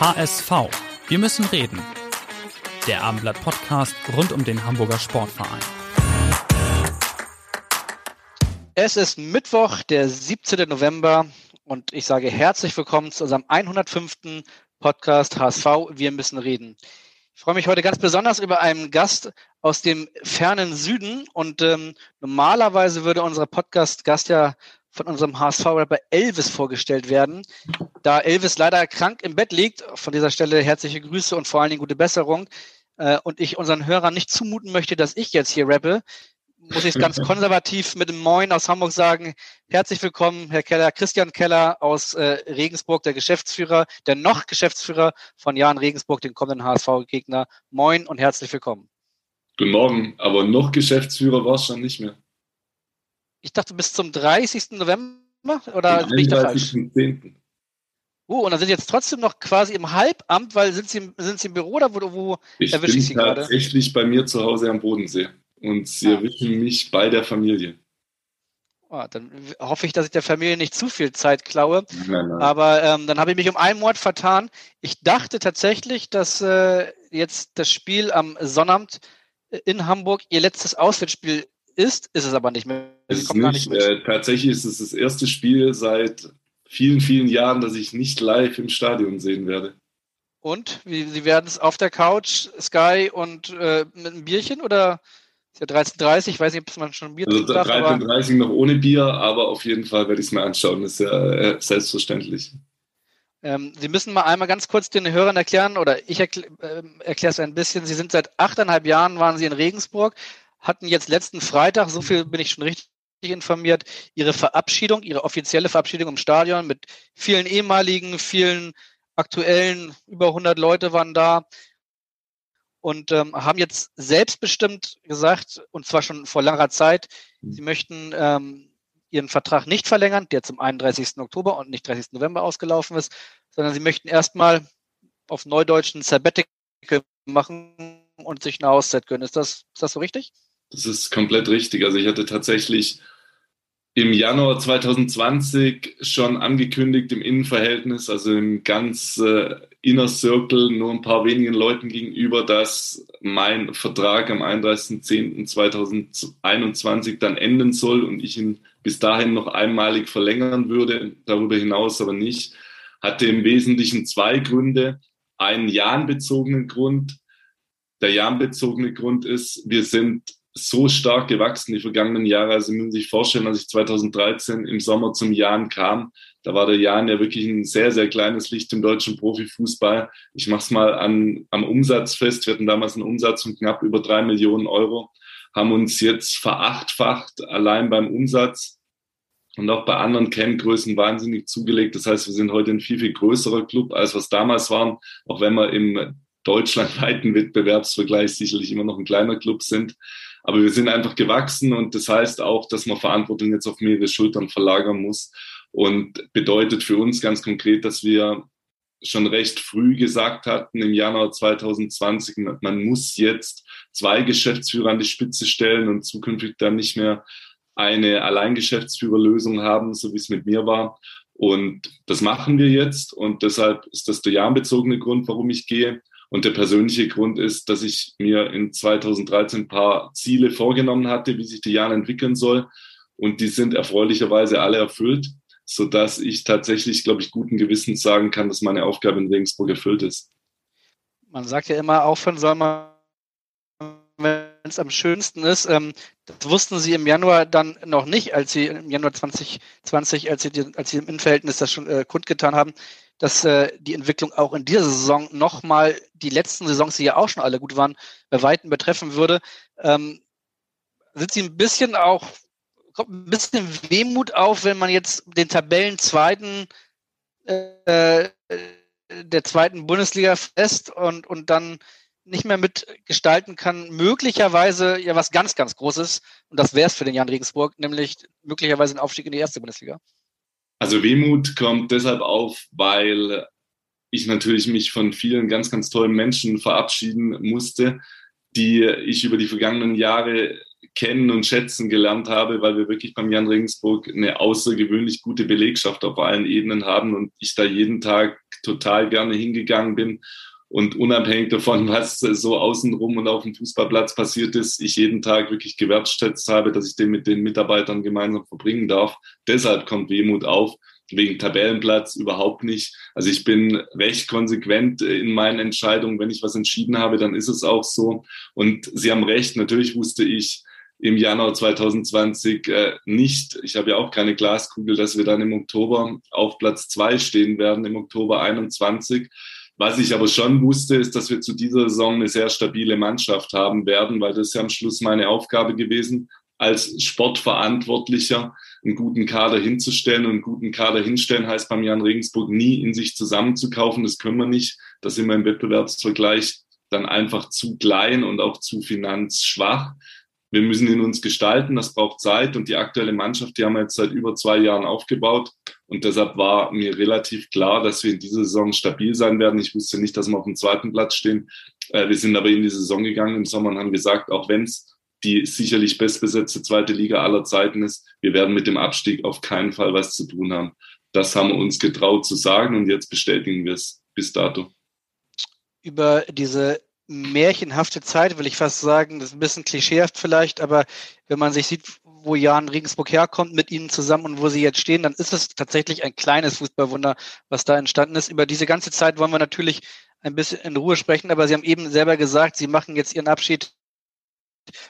HSV. Wir müssen reden. Der Abendblatt Podcast rund um den Hamburger Sportverein. Es ist Mittwoch, der 17. November und ich sage herzlich willkommen zu unserem 105. Podcast HSV. Wir müssen reden. Ich freue mich heute ganz besonders über einen Gast aus dem fernen Süden und ähm, normalerweise würde unser Podcast-Gast ja von unserem HSV-Rapper Elvis vorgestellt werden. Da Elvis leider krank im Bett liegt, von dieser Stelle herzliche Grüße und vor allen Dingen gute Besserung. Äh, und ich unseren Hörern nicht zumuten möchte, dass ich jetzt hier rappe, muss ich es ganz konservativ mit dem Moin aus Hamburg sagen. Herzlich willkommen, Herr Keller, Christian Keller aus äh, Regensburg, der Geschäftsführer, der noch Geschäftsführer von Jan Regensburg, den kommenden HSV-Gegner. Moin und herzlich willkommen. Guten Morgen, aber noch Geschäftsführer war es schon nicht mehr. Ich dachte bis zum 30. November oder bin ich da falsch? 10. Uh, und dann sind jetzt trotzdem noch quasi im Halbamt, weil sind Sie, sind Sie im Büro oder wo, wo ich erwische ich Sie gerade? Ich bin tatsächlich bei mir zu Hause am Bodensee und Sie ah. erwischen mich bei der Familie. Oh, dann hoffe ich, dass ich der Familie nicht zu viel Zeit klaue. Nein, nein. Aber ähm, dann habe ich mich um einen Monat vertan. Ich dachte tatsächlich, dass äh, jetzt das Spiel am Sonnabend in Hamburg Ihr letztes Auswärtsspiel ist. Ist es aber nicht mehr. Ist nicht, nicht äh, tatsächlich ist es das erste Spiel seit vielen, vielen Jahren, dass ich nicht live im Stadion sehen werde. Und? Wie, Sie werden es auf der Couch, Sky und äh, mit einem Bierchen oder? Ist ja 13.30 ich weiß nicht, ob man schon Bier also darf. 13.30 noch ohne Bier, aber auf jeden Fall werde ich es mir anschauen. Das ist ja äh, selbstverständlich. Ähm, Sie müssen mal einmal ganz kurz den Hörern erklären, oder ich erkl äh, erkläre es ein bisschen. Sie sind seit achteinhalb Jahren, waren Sie in Regensburg, hatten jetzt letzten Freitag, so viel bin ich schon richtig informiert, Ihre Verabschiedung, Ihre offizielle Verabschiedung im Stadion mit vielen ehemaligen, vielen aktuellen, über 100 Leute waren da und ähm, haben jetzt selbstbestimmt gesagt, und zwar schon vor langer Zeit, mhm. sie möchten ähm, ihren Vertrag nicht verlängern, der zum 31. Oktober und nicht 30. November ausgelaufen ist, sondern sie möchten erstmal auf Neudeutschen Sabbatical machen und sich eine Auszeit gönnen. Ist das, ist das so richtig? Das ist komplett richtig. Also ich hatte tatsächlich im Januar 2020 schon angekündigt im Innenverhältnis, also im ganz äh, Inner Circle, nur ein paar wenigen Leuten gegenüber, dass mein Vertrag am 31.10.2021 dann enden soll und ich ihn bis dahin noch einmalig verlängern würde, darüber hinaus aber nicht, hatte im Wesentlichen zwei Gründe. Einen Jan-bezogenen Grund. Der Jan-bezogene Grund ist, wir sind so stark gewachsen die vergangenen Jahre. Also müssen Sie sich vorstellen, als ich 2013 im Sommer zum Jan kam, da war der Jan ja wirklich ein sehr, sehr kleines Licht im deutschen Profifußball. Ich mache es mal an, am Umsatz fest. Wir hatten damals einen Umsatz von knapp über drei Millionen Euro, haben uns jetzt verachtfacht allein beim Umsatz und auch bei anderen Kenngrößen wahnsinnig zugelegt. Das heißt, wir sind heute ein viel, viel größerer Club, als was damals waren, auch wenn wir im deutschlandweiten Wettbewerbsvergleich sicherlich immer noch ein kleiner Club sind. Aber wir sind einfach gewachsen und das heißt auch, dass man Verantwortung jetzt auf mehrere Schultern verlagern muss und bedeutet für uns ganz konkret, dass wir schon recht früh gesagt hatten, im Januar 2020, man muss jetzt zwei Geschäftsführer an die Spitze stellen und zukünftig dann nicht mehr eine Alleingeschäftsführerlösung haben, so wie es mit mir war. Und das machen wir jetzt und deshalb ist das der jahrenbezogene Grund, warum ich gehe. Und der persönliche Grund ist, dass ich mir in 2013 ein paar Ziele vorgenommen hatte, wie sich die Jahre entwickeln soll. Und die sind erfreulicherweise alle erfüllt, sodass ich tatsächlich, glaube ich, guten Gewissens sagen kann, dass meine Aufgabe in Regensburg erfüllt ist. Man sagt ja immer, aufhören soll man, wenn es am schönsten ist. Ähm, das wussten Sie im Januar dann noch nicht, als Sie im Januar 2020, als Sie, als Sie im Innenverhältnis das schon äh, kundgetan haben dass äh, die Entwicklung auch in dieser Saison nochmal die letzten Saisons, die ja auch schon alle gut waren, bei Weitem betreffen würde. Ähm, sind Sie ein bisschen auch kommt ein bisschen Wehmut auf, wenn man jetzt den Tabellenzweiten äh, der zweiten Bundesliga fest und, und dann nicht mehr mitgestalten kann, möglicherweise ja was ganz, ganz Großes. Und das wäre es für den Jan Regensburg, nämlich möglicherweise ein Aufstieg in die erste Bundesliga. Also Wehmut kommt deshalb auf, weil ich natürlich mich von vielen ganz, ganz tollen Menschen verabschieden musste, die ich über die vergangenen Jahre kennen und schätzen gelernt habe, weil wir wirklich beim Jan Regensburg eine außergewöhnlich gute Belegschaft auf allen Ebenen haben und ich da jeden Tag total gerne hingegangen bin und unabhängig davon, was so außenrum und auf dem Fußballplatz passiert ist, ich jeden Tag wirklich gewertschätzt habe, dass ich den mit den Mitarbeitern gemeinsam verbringen darf. Deshalb kommt Wehmut auf wegen Tabellenplatz überhaupt nicht. Also ich bin recht konsequent in meinen Entscheidungen. Wenn ich was entschieden habe, dann ist es auch so. Und Sie haben recht, natürlich wusste ich im Januar 2020 äh, nicht, ich habe ja auch keine Glaskugel, dass wir dann im Oktober auf Platz zwei stehen werden, im Oktober 21. Was ich aber schon wusste, ist, dass wir zu dieser Saison eine sehr stabile Mannschaft haben werden, weil das ist ja am Schluss meine Aufgabe gewesen, als Sportverantwortlicher einen guten Kader hinzustellen. Und einen guten Kader hinstellen heißt beim Jan Regensburg nie in sich zusammenzukaufen. Das können wir nicht. Da sind wir im Wettbewerbsvergleich dann einfach zu klein und auch zu finanzschwach. Wir müssen ihn uns gestalten, das braucht Zeit und die aktuelle Mannschaft, die haben wir jetzt seit über zwei Jahren aufgebaut und deshalb war mir relativ klar, dass wir in dieser Saison stabil sein werden. Ich wusste nicht, dass wir auf dem zweiten Platz stehen. Äh, wir sind aber in die Saison gegangen im Sommer und haben gesagt, auch wenn es die sicherlich bestbesetzte zweite Liga aller Zeiten ist. Wir werden mit dem Abstieg auf keinen Fall was zu tun haben. Das haben wir uns getraut zu sagen und jetzt bestätigen wir es bis dato. Über diese märchenhafte Zeit, will ich fast sagen, das ist ein bisschen klischeehaft vielleicht, aber wenn man sich sieht, wo Jan Regensburg herkommt mit ihnen zusammen und wo sie jetzt stehen, dann ist es tatsächlich ein kleines Fußballwunder, was da entstanden ist. Über diese ganze Zeit wollen wir natürlich ein bisschen in Ruhe sprechen, aber Sie haben eben selber gesagt, Sie machen jetzt Ihren Abschied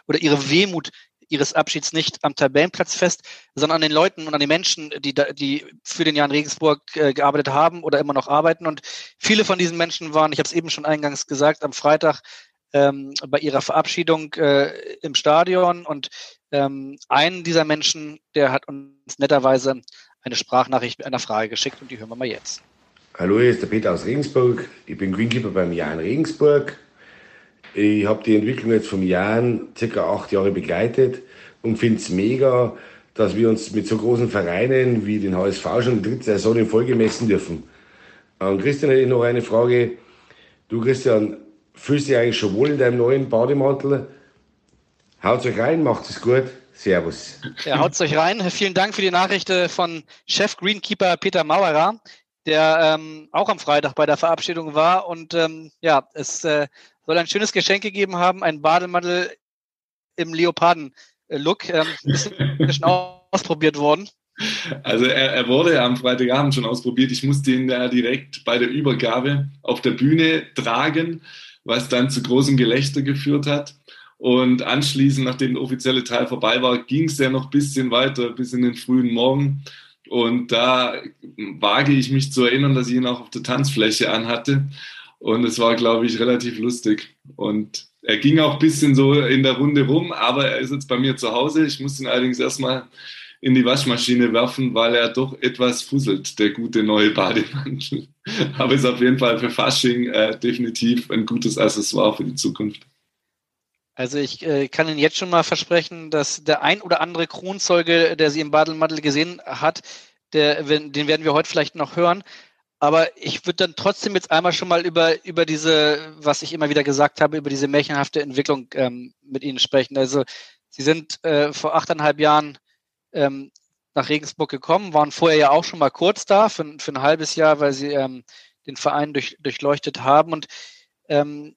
oder ihre Wehmut ihres Abschieds nicht am Tabellenplatz fest, sondern an den Leuten und an den Menschen, die, da, die für den Jan Regensburg äh, gearbeitet haben oder immer noch arbeiten. Und viele von diesen Menschen waren, ich habe es eben schon eingangs gesagt, am Freitag ähm, bei ihrer Verabschiedung äh, im Stadion. Und ähm, einen dieser Menschen, der hat uns netterweise eine Sprachnachricht mit einer Frage geschickt und die hören wir mal jetzt. Hallo, hier ist der Peter aus Regensburg. Ich bin Greenkeeper beim Jan Regensburg. Ich habe die Entwicklung jetzt vom Jahren circa acht Jahre begleitet und finde es mega, dass wir uns mit so großen Vereinen wie den HSV schon die dritte Saison in Folge messen dürfen. Und Christian hätte ich noch eine Frage. Du Christian, fühlst du dich eigentlich schon wohl in deinem neuen Bademantel? Haut euch rein, macht es gut. Servus. Ja, haut euch rein. Vielen Dank für die Nachricht von Chef Greenkeeper Peter Mauerer, der ähm, auch am Freitag bei der Verabschiedung war. Und ähm, ja, es äh, soll ein schönes Geschenk gegeben haben, ein Bademantel im Leoparden-Look. Ähm, ist schon ausprobiert worden. Also er, er, wurde am Freitagabend schon ausprobiert. Ich musste ihn ja direkt bei der Übergabe auf der Bühne tragen, was dann zu großem Gelächter geführt hat. Und anschließend, nachdem der offizielle Teil vorbei war, ging es ja noch ein bisschen weiter, bis in den frühen Morgen. Und da wage ich mich zu erinnern, dass ich ihn auch auf der Tanzfläche anhatte. Und es war, glaube ich, relativ lustig. Und er ging auch ein bisschen so in der Runde rum, aber er ist jetzt bei mir zu Hause. Ich muss ihn allerdings erstmal in die Waschmaschine werfen, weil er doch etwas fusselt, der gute neue Bademantel. aber ist auf jeden Fall für Fasching äh, definitiv ein gutes Accessoire für die Zukunft. Also ich äh, kann Ihnen jetzt schon mal versprechen, dass der ein oder andere Kronzeuge, der Sie im Bademantel gesehen hat, der, den werden wir heute vielleicht noch hören. Aber ich würde dann trotzdem jetzt einmal schon mal über, über diese, was ich immer wieder gesagt habe, über diese märchenhafte Entwicklung ähm, mit Ihnen sprechen. Also Sie sind äh, vor achteinhalb Jahren ähm, nach Regensburg gekommen, waren vorher ja auch schon mal kurz da, für, für ein halbes Jahr, weil Sie ähm, den Verein durch, durchleuchtet haben. Und ähm,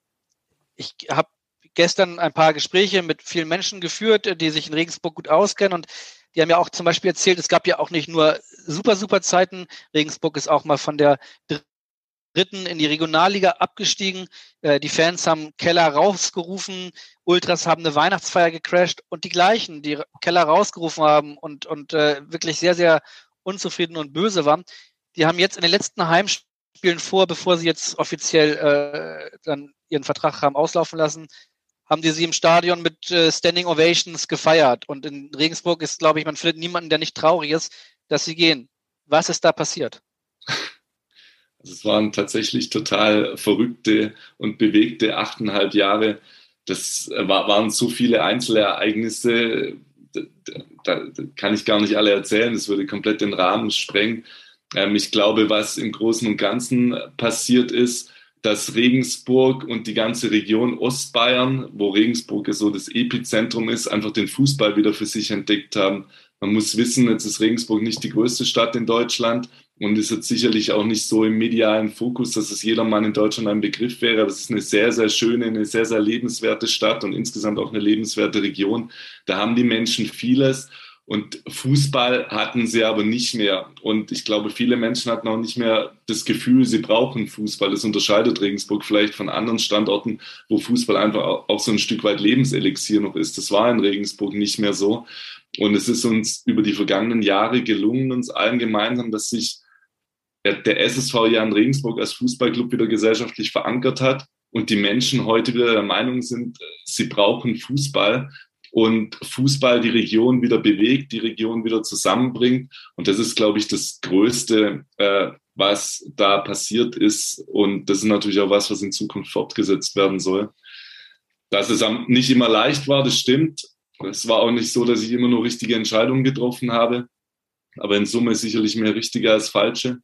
ich habe gestern ein paar Gespräche mit vielen Menschen geführt, die sich in Regensburg gut auskennen und die haben ja auch zum Beispiel erzählt, es gab ja auch nicht nur super, super Zeiten. Regensburg ist auch mal von der dritten in die Regionalliga abgestiegen. Äh, die Fans haben Keller rausgerufen, Ultras haben eine Weihnachtsfeier gecrashed und die gleichen, die Keller rausgerufen haben und, und äh, wirklich sehr, sehr unzufrieden und böse waren, die haben jetzt in den letzten Heimspielen vor, bevor sie jetzt offiziell äh, dann ihren Vertrag haben auslaufen lassen, haben die sie im Stadion mit äh, Standing Ovations gefeiert. Und in Regensburg ist, glaube ich, man findet niemanden, der nicht traurig ist, dass sie gehen. Was ist da passiert? Also es waren tatsächlich total verrückte und bewegte achteinhalb Jahre. Das war, waren so viele Einzelereignisse, da, da, da, kann ich gar nicht alle erzählen. Das würde komplett den Rahmen sprengen. Ähm, ich glaube, was im Großen und Ganzen passiert ist, dass Regensburg und die ganze Region Ostbayern, wo Regensburg so das Epizentrum ist, einfach den Fußball wieder für sich entdeckt haben. Man muss wissen, jetzt ist Regensburg nicht die größte Stadt in Deutschland und ist jetzt sicherlich auch nicht so im medialen Fokus, dass es jedermann in Deutschland ein Begriff wäre. Aber es ist eine sehr, sehr schöne, eine sehr, sehr lebenswerte Stadt und insgesamt auch eine lebenswerte Region. Da haben die Menschen vieles. Und Fußball hatten sie aber nicht mehr. Und ich glaube, viele Menschen hatten auch nicht mehr das Gefühl, sie brauchen Fußball. Das unterscheidet Regensburg vielleicht von anderen Standorten, wo Fußball einfach auch so ein Stück weit Lebenselixier noch ist. Das war in Regensburg nicht mehr so. Und es ist uns über die vergangenen Jahre gelungen, uns allen gemeinsam, dass sich der SSV Jan Regensburg als Fußballclub wieder gesellschaftlich verankert hat und die Menschen heute wieder der Meinung sind, sie brauchen Fußball und Fußball die Region wieder bewegt, die Region wieder zusammenbringt. Und das ist, glaube ich, das Größte, äh, was da passiert ist. Und das ist natürlich auch was, was in Zukunft fortgesetzt werden soll. Dass es nicht immer leicht war, das stimmt. Es war auch nicht so, dass ich immer nur richtige Entscheidungen getroffen habe. Aber in Summe sicherlich mehr richtige als falsche.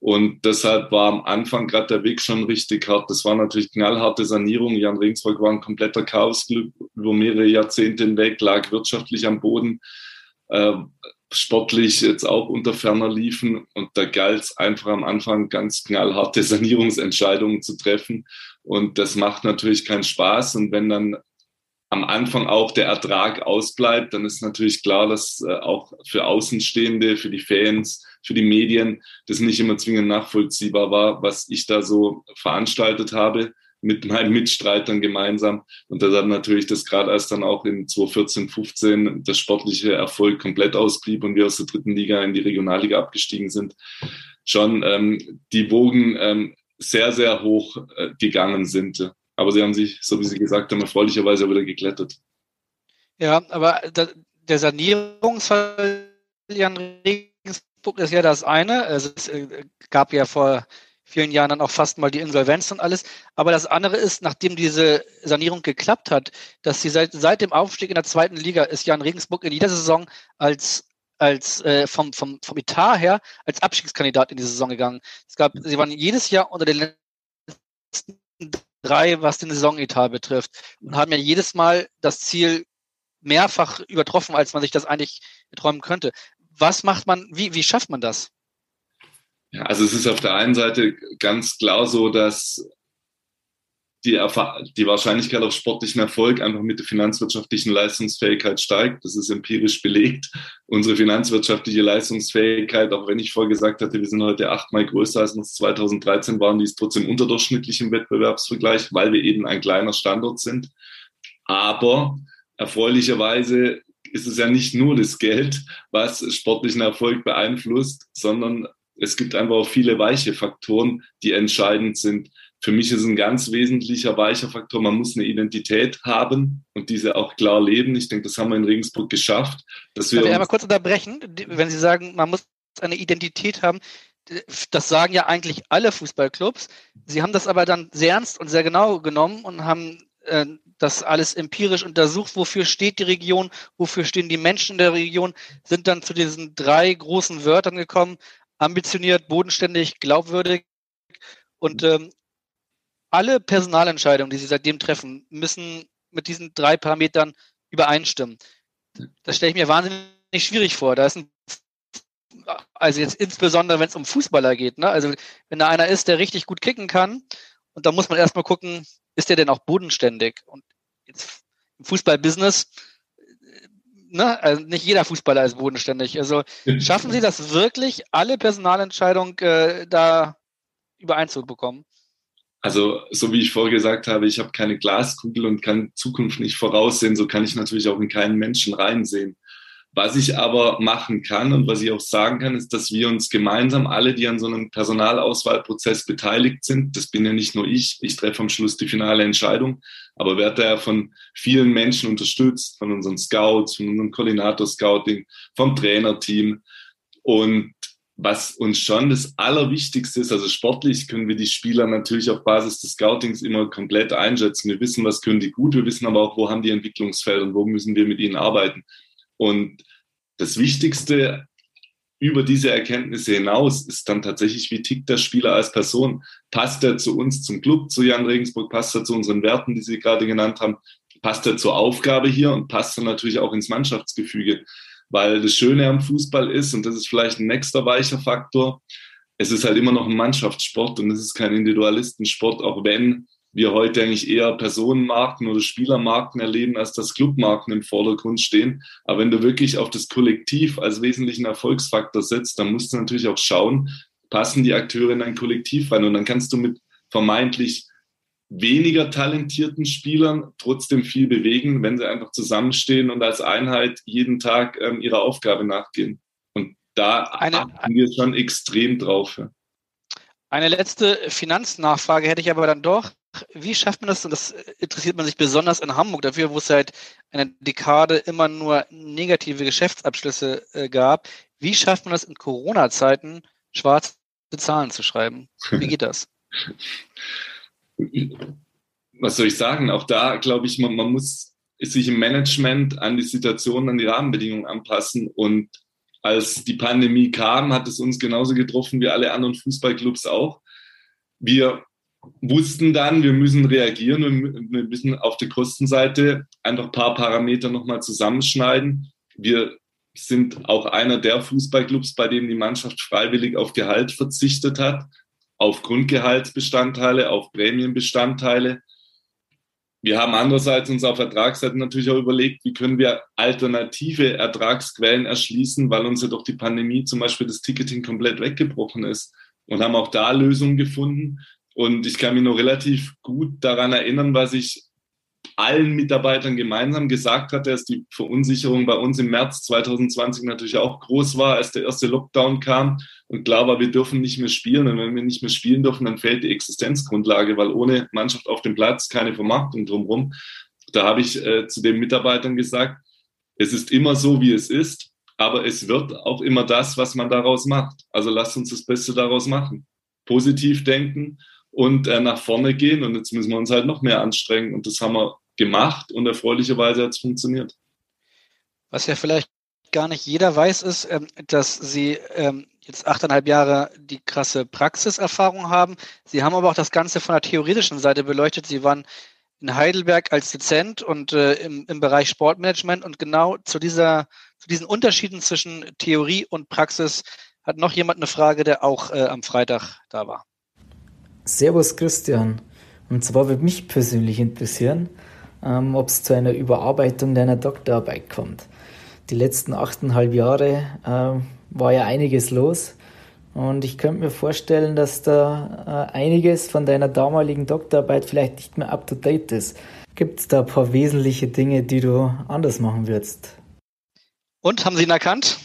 Und deshalb war am Anfang gerade der Weg schon richtig hart. Das war natürlich knallharte Sanierung. Jan Regensburg war ein kompletter Chaosclub über mehrere Jahrzehnte hinweg, lag wirtschaftlich am Boden, äh, sportlich jetzt auch unter ferner liefen. Und da galt es einfach am Anfang ganz knallharte Sanierungsentscheidungen zu treffen. Und das macht natürlich keinen Spaß. Und wenn dann am Anfang auch der Ertrag ausbleibt, dann ist natürlich klar, dass äh, auch für Außenstehende, für die Fans, für die Medien das nicht immer zwingend nachvollziehbar war, was ich da so veranstaltet habe mit meinen Mitstreitern gemeinsam. Und das hat natürlich das gerade als dann auch in 2014, 15 der sportliche Erfolg komplett ausblieb und wir aus der dritten Liga in die Regionalliga abgestiegen sind, schon ähm, die Wogen ähm, sehr, sehr hoch äh, gegangen sind. Aber sie haben sich, so wie Sie gesagt haben, erfreulicherweise wieder geklettert. Ja, aber der Sanierungsfall Jan Regensburg ist ja das eine. Also es äh, gab ja vor vielen Jahren dann auch fast mal die Insolvenz und alles. Aber das andere ist, nachdem diese Sanierung geklappt hat, dass sie seit, seit dem Aufstieg in der zweiten Liga ist Jan Regensburg in jeder Saison als als äh, vom, vom, vom Etat her als Abstiegskandidat in die Saison gegangen. Es gab, sie waren jedes Jahr unter den letzten drei, was den Saisonetat betrifft. Und haben ja jedes Mal das Ziel mehrfach übertroffen, als man sich das eigentlich träumen könnte. Was macht man, wie, wie schafft man das? Ja, also es ist auf der einen Seite ganz klar so, dass die, die Wahrscheinlichkeit auf sportlichen Erfolg einfach mit der finanzwirtschaftlichen Leistungsfähigkeit steigt. Das ist empirisch belegt. Unsere finanzwirtschaftliche Leistungsfähigkeit, auch wenn ich vorher gesagt hatte, wir sind heute achtmal größer als uns 2013 waren, die ist trotzdem unterdurchschnittlich im Wettbewerbsvergleich, weil wir eben ein kleiner Standort sind. Aber erfreulicherweise ist es ja nicht nur das Geld, was sportlichen Erfolg beeinflusst, sondern es gibt einfach auch viele weiche Faktoren, die entscheidend sind für mich ist ein ganz wesentlicher weicher Faktor, man muss eine Identität haben und diese auch klar leben. Ich denke, das haben wir in Regensburg geschafft. Dass wir Darf ich einmal kurz unterbrechen? Wenn Sie sagen, man muss eine Identität haben, das sagen ja eigentlich alle Fußballclubs. Sie haben das aber dann sehr ernst und sehr genau genommen und haben äh, das alles empirisch untersucht. Wofür steht die Region? Wofür stehen die Menschen in der Region? Sind dann zu diesen drei großen Wörtern gekommen. Ambitioniert, bodenständig, glaubwürdig. Und ähm, alle Personalentscheidungen, die sie seitdem treffen, müssen mit diesen drei Parametern übereinstimmen. Das stelle ich mir wahnsinnig schwierig vor. Da ist ein, also jetzt insbesondere, wenn es um Fußballer geht. Ne? Also wenn da einer ist, der richtig gut kicken kann, und da muss man erstmal gucken, ist der denn auch bodenständig? Und jetzt im Fußballbusiness, ne, also nicht jeder Fußballer ist bodenständig. Also schaffen Sie das wirklich, alle Personalentscheidungen äh, da übereinzubekommen? Also, so wie ich vorher gesagt habe, ich habe keine Glaskugel und kann Zukunft nicht voraussehen, so kann ich natürlich auch in keinen Menschen reinsehen. Was ich aber machen kann und was ich auch sagen kann, ist, dass wir uns gemeinsam alle, die an so einem Personalauswahlprozess beteiligt sind, das bin ja nicht nur ich, ich treffe am Schluss die finale Entscheidung, aber werde ja von vielen Menschen unterstützt, von unseren Scouts, von unserem Koordinator-Scouting, vom Trainerteam. Und was uns schon das Allerwichtigste ist, also sportlich können wir die Spieler natürlich auf Basis des Scoutings immer komplett einschätzen. Wir wissen, was können die gut, wir wissen aber auch, wo haben die Entwicklungsfelder und wo müssen wir mit ihnen arbeiten. Und das Wichtigste über diese Erkenntnisse hinaus ist dann tatsächlich, wie tickt der Spieler als Person? Passt er zu uns, zum Club, zu Jan Regensburg? Passt er zu unseren Werten, die Sie gerade genannt haben? Passt er zur Aufgabe hier und passt er natürlich auch ins Mannschaftsgefüge? Weil das Schöne am Fußball ist, und das ist vielleicht ein nächster weicher Faktor, es ist halt immer noch ein Mannschaftssport und es ist kein Individualistensport, auch wenn wir heute eigentlich eher Personenmarken oder Spielermarken erleben, als dass Clubmarken im Vordergrund stehen. Aber wenn du wirklich auf das Kollektiv als wesentlichen Erfolgsfaktor setzt, dann musst du natürlich auch schauen, passen die Akteure in ein Kollektiv rein. Und dann kannst du mit vermeintlich weniger talentierten Spielern trotzdem viel bewegen, wenn sie einfach zusammenstehen und als Einheit jeden Tag ähm, ihrer Aufgabe nachgehen. Und da eine, achten wir schon extrem drauf. Eine letzte Finanznachfrage hätte ich aber dann doch wie schafft man das, und das interessiert man sich besonders in Hamburg dafür, wo es seit einer Dekade immer nur negative Geschäftsabschlüsse äh, gab, wie schafft man das in Corona-Zeiten, schwarze Zahlen zu schreiben? Wie geht das? Was soll ich sagen? Auch da glaube ich, man, man muss sich im Management an die Situation, an die Rahmenbedingungen anpassen. Und als die Pandemie kam, hat es uns genauso getroffen wie alle anderen Fußballclubs auch. Wir wussten dann, wir müssen reagieren und wir müssen auf der Kostenseite einfach ein paar Parameter nochmal zusammenschneiden. Wir sind auch einer der Fußballclubs, bei dem die Mannschaft freiwillig auf Gehalt verzichtet hat, auf Grundgehaltsbestandteile, auf Prämienbestandteile. Wir haben andererseits uns auf Ertragsseite natürlich auch überlegt, wie können wir alternative Ertragsquellen erschließen, weil uns ja durch die Pandemie zum Beispiel das Ticketing komplett weggebrochen ist und haben auch da Lösungen gefunden. Und ich kann mich noch relativ gut daran erinnern, was ich allen Mitarbeitern gemeinsam gesagt hatte, dass die Verunsicherung bei uns im März 2020 natürlich auch groß war, als der erste Lockdown kam und klar war, wir dürfen nicht mehr spielen. Und wenn wir nicht mehr spielen dürfen, dann fällt die Existenzgrundlage, weil ohne Mannschaft auf dem Platz keine Vermarktung drumherum. Da habe ich äh, zu den Mitarbeitern gesagt, es ist immer so, wie es ist, aber es wird auch immer das, was man daraus macht. Also lasst uns das Beste daraus machen. Positiv denken und äh, nach vorne gehen. Und jetzt müssen wir uns halt noch mehr anstrengen. Und das haben wir gemacht und erfreulicherweise hat es funktioniert. Was ja vielleicht gar nicht jeder weiß, ist, ähm, dass Sie ähm, jetzt achteinhalb Jahre die krasse Praxiserfahrung haben. Sie haben aber auch das Ganze von der theoretischen Seite beleuchtet. Sie waren in Heidelberg als Dozent und äh, im, im Bereich Sportmanagement und genau zu dieser, zu diesen Unterschieden zwischen Theorie und Praxis hat noch jemand eine Frage, der auch äh, am Freitag da war. Servus Christian. Und zwar würde mich persönlich interessieren, ähm, ob es zu einer Überarbeitung deiner Doktorarbeit kommt. Die letzten achteinhalb Jahre äh, war ja einiges los und ich könnte mir vorstellen, dass da äh, einiges von deiner damaligen Doktorarbeit vielleicht nicht mehr up-to-date ist. Gibt es da ein paar wesentliche Dinge, die du anders machen würdest? Und haben Sie ihn erkannt?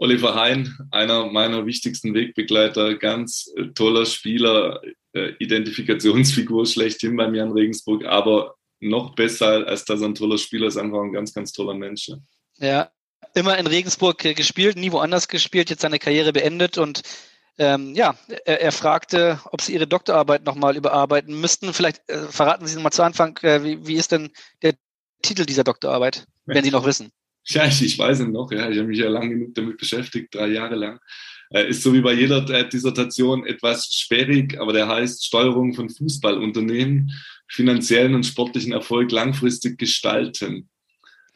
Oliver Hein, einer meiner wichtigsten Wegbegleiter, ganz äh, toller Spieler, äh, Identifikationsfigur schlechthin bei mir in Regensburg, aber noch besser als dass er ein toller Spieler ist, einfach ein ganz, ganz toller Mensch. Ja, immer in Regensburg äh, gespielt, nie woanders gespielt, jetzt seine Karriere beendet und ähm, ja, er, er, fragte, ob Sie Ihre Doktorarbeit nochmal überarbeiten müssten. Vielleicht äh, verraten Sie mal zu Anfang, äh, wie, wie ist denn der Titel dieser Doktorarbeit, wenn Sie noch wissen? Ja, ich, ich weiß ihn noch, ja. Ich habe mich ja lange genug damit beschäftigt, drei Jahre lang. Äh, ist so wie bei jeder Dissertation etwas sperrig, aber der heißt Steuerung von Fußballunternehmen, finanziellen und sportlichen Erfolg langfristig gestalten.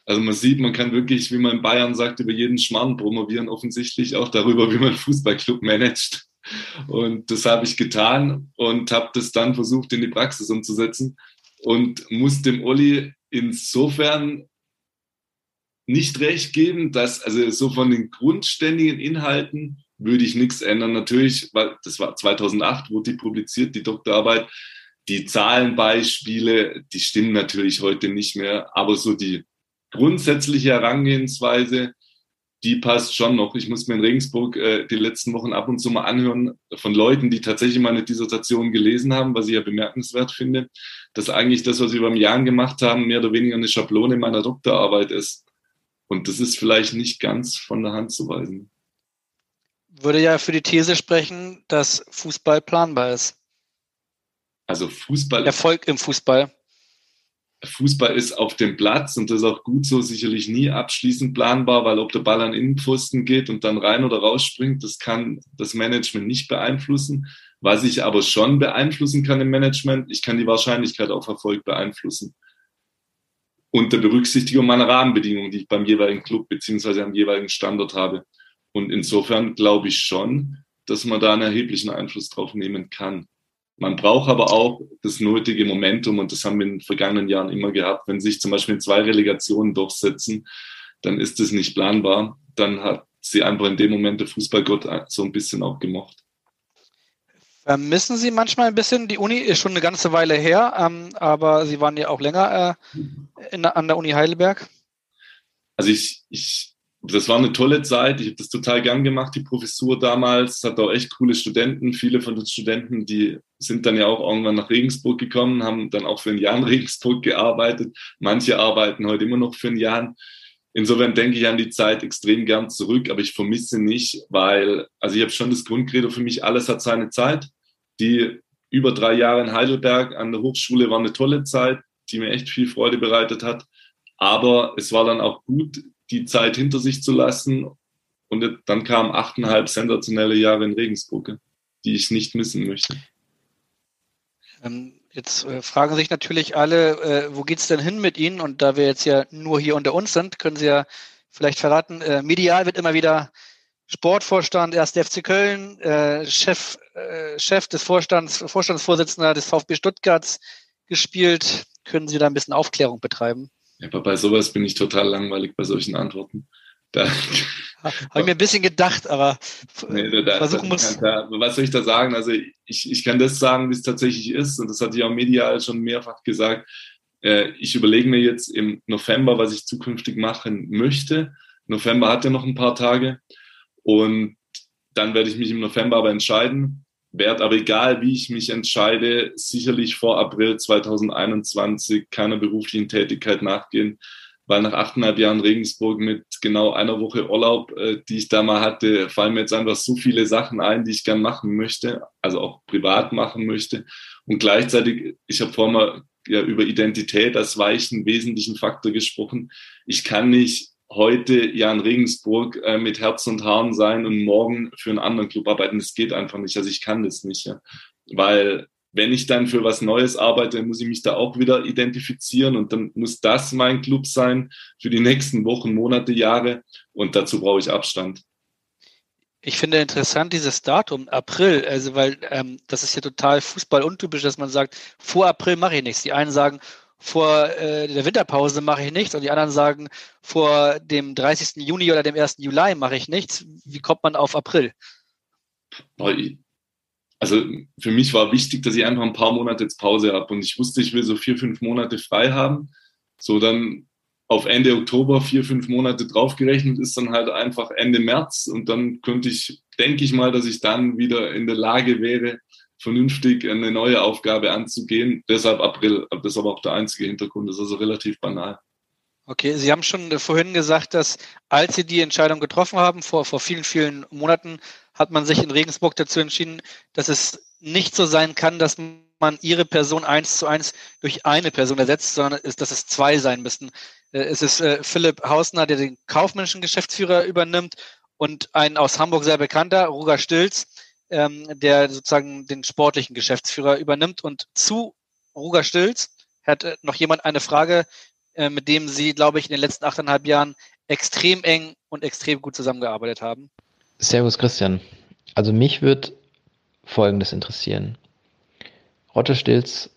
Also man sieht, man kann wirklich, wie man in Bayern sagt, über jeden Schmarrn promovieren, offensichtlich auch darüber, wie man Fußballclub managt. Und das habe ich getan und habe das dann versucht in die Praxis umzusetzen und muss dem Olli insofern nicht recht geben, dass also so von den grundständigen Inhalten würde ich nichts ändern. Natürlich, weil das war 2008, wurde die publiziert, die Doktorarbeit. Die Zahlenbeispiele, die stimmen natürlich heute nicht mehr, aber so die grundsätzliche Herangehensweise, die passt schon noch. Ich muss mir in Regensburg äh, die letzten Wochen ab und zu mal anhören von Leuten, die tatsächlich meine Dissertation gelesen haben, was ich ja bemerkenswert finde, dass eigentlich das, was wir beim Jahren gemacht haben, mehr oder weniger eine Schablone meiner Doktorarbeit ist. Und das ist vielleicht nicht ganz von der Hand zu weisen. Würde ja für die These sprechen, dass Fußball planbar ist. Also Fußball. Erfolg im Fußball. Fußball ist auf dem Platz und das ist auch gut so, sicherlich nie abschließend planbar, weil ob der Ball an Innenpfosten geht und dann rein oder rausspringt, das kann das Management nicht beeinflussen. Was ich aber schon beeinflussen kann im Management, ich kann die Wahrscheinlichkeit auf Erfolg beeinflussen. Unter Berücksichtigung meiner Rahmenbedingungen, die ich beim jeweiligen Club beziehungsweise am jeweiligen Standort habe. Und insofern glaube ich schon, dass man da einen erheblichen Einfluss drauf nehmen kann. Man braucht aber auch das nötige Momentum und das haben wir in den vergangenen Jahren immer gehabt. Wenn sich zum Beispiel zwei Relegationen durchsetzen, dann ist das nicht planbar. Dann hat sie einfach in dem Moment der Fußballgott so ein bisschen auch gemocht. Vermissen Sie manchmal ein bisschen? Die Uni ist schon eine ganze Weile her, ähm, aber Sie waren ja auch länger äh, in, an der Uni Heidelberg. Also ich, ich das war eine tolle Zeit. Ich habe das total gern gemacht, die Professur damals. Hat auch echt coole Studenten. Viele von den Studenten, die sind dann ja auch irgendwann nach Regensburg gekommen, haben dann auch für ein Jahr in Regensburg gearbeitet. Manche arbeiten heute immer noch für ein Jahr. Insofern denke ich an die Zeit extrem gern zurück, aber ich vermisse nicht, weil, also ich habe schon das Grundcredo für mich, alles hat seine Zeit. Die über drei Jahre in Heidelberg an der Hochschule war eine tolle Zeit, die mir echt viel Freude bereitet hat. Aber es war dann auch gut, die Zeit hinter sich zu lassen. Und dann kamen achteinhalb sensationelle Jahre in Regensburg, die ich nicht missen möchte. Ähm, jetzt äh, fragen sich natürlich alle, äh, wo es denn hin mit Ihnen? Und da wir jetzt ja nur hier unter uns sind, können Sie ja vielleicht verraten, äh, medial wird immer wieder Sportvorstand, erst FC Köln, äh, Chef, äh, Chef des Vorstands, Vorstandsvorsitzender des VfB Stuttgarts gespielt. Können Sie da ein bisschen Aufklärung betreiben? Aber bei sowas bin ich total langweilig bei solchen Antworten. Da, Habe ich mir ein bisschen gedacht, aber nee, da, da, versuchen muss. Da, was soll ich da sagen? Also ich, ich kann das sagen, wie es tatsächlich ist, und das hatte ich auch medial schon mehrfach gesagt. Äh, ich überlege mir jetzt im November, was ich zukünftig machen möchte. November hat ja noch ein paar Tage und dann werde ich mich im November aber entscheiden werde aber egal, wie ich mich entscheide, sicherlich vor April 2021 keiner beruflichen Tätigkeit nachgehen, weil nach achteinhalb Jahren Regensburg mit genau einer Woche Urlaub, äh, die ich da mal hatte, fallen mir jetzt einfach so viele Sachen ein, die ich gern machen möchte, also auch privat machen möchte. Und gleichzeitig, ich habe vorhin mal ja, über Identität als weichen wesentlichen Faktor gesprochen. Ich kann nicht heute Jan Regensburg äh, mit Herz und Haaren sein und morgen für einen anderen Club arbeiten. Das geht einfach nicht. Also ich kann das nicht, ja. Weil wenn ich dann für was Neues arbeite, muss ich mich da auch wieder identifizieren und dann muss das mein Club sein für die nächsten Wochen, Monate, Jahre und dazu brauche ich Abstand. Ich finde interessant dieses Datum, April, also weil ähm, das ist ja total Fußball untypisch, dass man sagt, vor April mache ich nichts. Die einen sagen, vor äh, der Winterpause mache ich nichts und die anderen sagen, vor dem 30. Juni oder dem 1. Juli mache ich nichts. Wie kommt man auf April? Also für mich war wichtig, dass ich einfach ein paar Monate jetzt Pause habe und ich wusste, ich will so vier, fünf Monate frei haben. So dann auf Ende Oktober vier, fünf Monate draufgerechnet ist dann halt einfach Ende März und dann könnte ich, denke ich mal, dass ich dann wieder in der Lage wäre, vernünftig eine neue Aufgabe anzugehen. Deshalb April, das ist aber auch der einzige Hintergrund, das ist also relativ banal. Okay, Sie haben schon vorhin gesagt, dass als Sie die Entscheidung getroffen haben, vor, vor vielen, vielen Monaten, hat man sich in Regensburg dazu entschieden, dass es nicht so sein kann, dass man Ihre Person eins zu eins durch eine Person ersetzt, sondern dass es zwei sein müssten. Äh, es ist äh, Philipp Hausner, der den kaufmännischen Geschäftsführer übernimmt und ein aus Hamburg sehr bekannter, Roger Stilz, ähm, der sozusagen den sportlichen Geschäftsführer übernimmt. Und zu Ruger Stilz hat äh, noch jemand eine Frage, mit dem Sie, glaube ich, in den letzten achteinhalb Jahren extrem eng und extrem gut zusammengearbeitet haben. Servus Christian. Also mich wird Folgendes interessieren. Roger Stilz,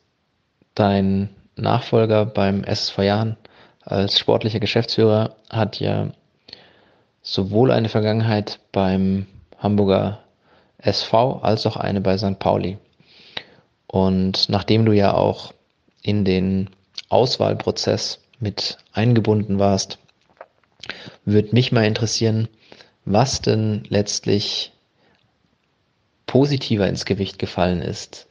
dein Nachfolger beim SSV Jahren als sportlicher Geschäftsführer, hat ja sowohl eine Vergangenheit beim Hamburger SV als auch eine bei St. Pauli. Und nachdem du ja auch in den Auswahlprozess mit eingebunden warst, würde mich mal interessieren, was denn letztlich positiver ins Gewicht gefallen ist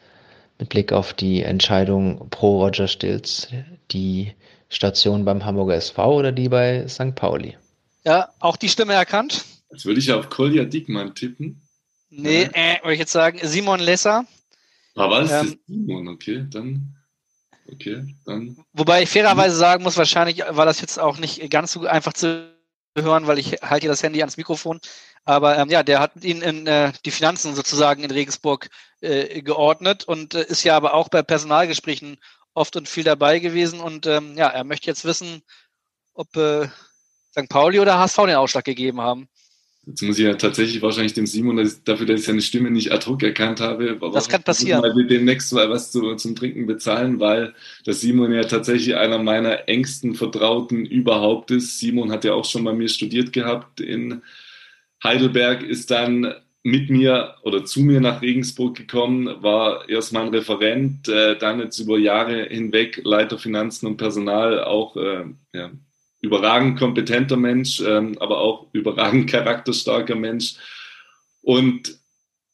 mit Blick auf die Entscheidung pro Roger Stilz, die Station beim Hamburger SV oder die bei St. Pauli? Ja, auch die Stimme erkannt. Jetzt würde ich auf Kolja Diekmann tippen. Nee, ja. äh, würde ich jetzt sagen, Simon Lesser. Ah, was? Ähm, Simon, okay, dann. Okay, dann. Wobei ich fairerweise sagen muss, wahrscheinlich war das jetzt auch nicht ganz so einfach zu hören, weil ich halte das Handy ans Mikrofon. Aber ähm, ja, der hat ihn in äh, die Finanzen sozusagen in Regensburg äh, geordnet und äh, ist ja aber auch bei Personalgesprächen oft und viel dabei gewesen. Und ähm, ja, er möchte jetzt wissen, ob äh, St. Pauli oder HSV den Ausschlag gegeben haben. Jetzt muss ich ja tatsächlich wahrscheinlich dem Simon, dass dafür, dass ich seine Stimme nicht ad hoc erkannt habe, das kann passieren. Mal demnächst mal was zu, zum Trinken bezahlen, weil der Simon ja tatsächlich einer meiner engsten Vertrauten überhaupt ist. Simon hat ja auch schon bei mir studiert gehabt in Heidelberg, ist dann mit mir oder zu mir nach Regensburg gekommen, war erst mein Referent, äh, dann jetzt über Jahre hinweg Leiter Finanzen und Personal, auch äh, ja, überragend kompetenter Mensch, ähm, aber auch überragend charakterstarker Mensch. Und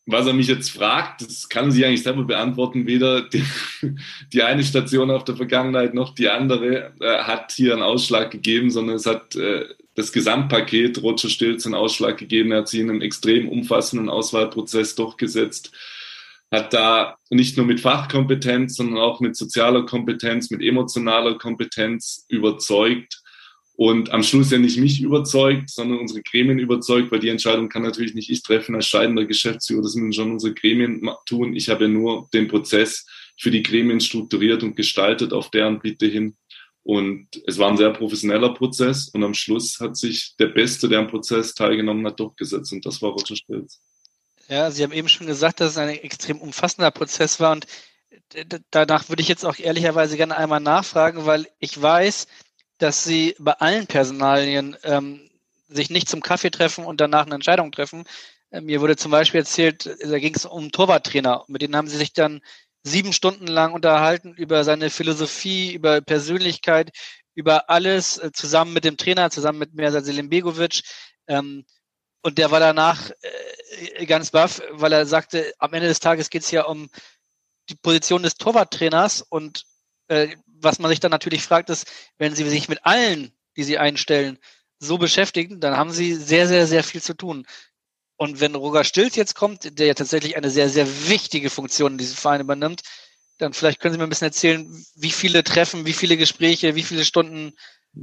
was er mich jetzt fragt, das kann sie eigentlich selber beantworten. Weder die, die, eine Station auf der Vergangenheit noch die andere äh, hat hier einen Ausschlag gegeben, sondern es hat äh, das Gesamtpaket Roger Stilz einen Ausschlag gegeben. Er hat sich in einem extrem umfassenden Auswahlprozess durchgesetzt, hat da nicht nur mit Fachkompetenz, sondern auch mit sozialer Kompetenz, mit emotionaler Kompetenz überzeugt und am Schluss ja nicht mich überzeugt, sondern unsere Gremien überzeugt, weil die Entscheidung kann natürlich nicht ich treffen als scheidender Geschäftsführer, das müssen schon unsere Gremien tun. Ich habe ja nur den Prozess für die Gremien strukturiert und gestaltet auf deren Bitte hin. Und es war ein sehr professioneller Prozess und am Schluss hat sich der Beste, der am Prozess teilgenommen hat, durchgesetzt und das war Roger Stelz. Ja, Sie haben eben schon gesagt, dass es ein extrem umfassender Prozess war und danach würde ich jetzt auch ehrlicherweise gerne einmal nachfragen, weil ich weiß, dass sie bei allen Personalien ähm, sich nicht zum Kaffee treffen und danach eine Entscheidung treffen. Äh, mir wurde zum Beispiel erzählt, da ging es um Torwarttrainer. Mit denen haben sie sich dann sieben Stunden lang unterhalten über seine Philosophie, über Persönlichkeit, über alles, äh, zusammen mit dem Trainer, zusammen mit Mirza Selimbegovic. Ähm, und der war danach äh, ganz baff, weil er sagte, am Ende des Tages geht es ja um die Position des Torwarttrainers und äh, was man sich dann natürlich fragt, ist, wenn Sie sich mit allen, die Sie einstellen, so beschäftigen, dann haben Sie sehr, sehr, sehr viel zu tun. Und wenn Roger Stilz jetzt kommt, der ja tatsächlich eine sehr, sehr wichtige Funktion in diesem Verein übernimmt, dann vielleicht können Sie mir ein bisschen erzählen, wie viele Treffen, wie viele Gespräche, wie viele Stunden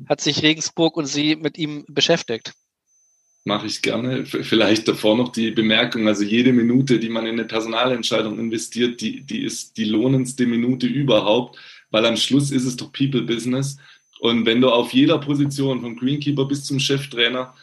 hat sich Regensburg und Sie mit ihm beschäftigt? Mache ich gerne. Vielleicht davor noch die Bemerkung, also jede Minute, die man in eine Personalentscheidung investiert, die, die ist die lohnendste Minute überhaupt weil am Schluss ist es doch People Business. Und wenn du auf jeder Position, vom Greenkeeper bis zum Cheftrainer,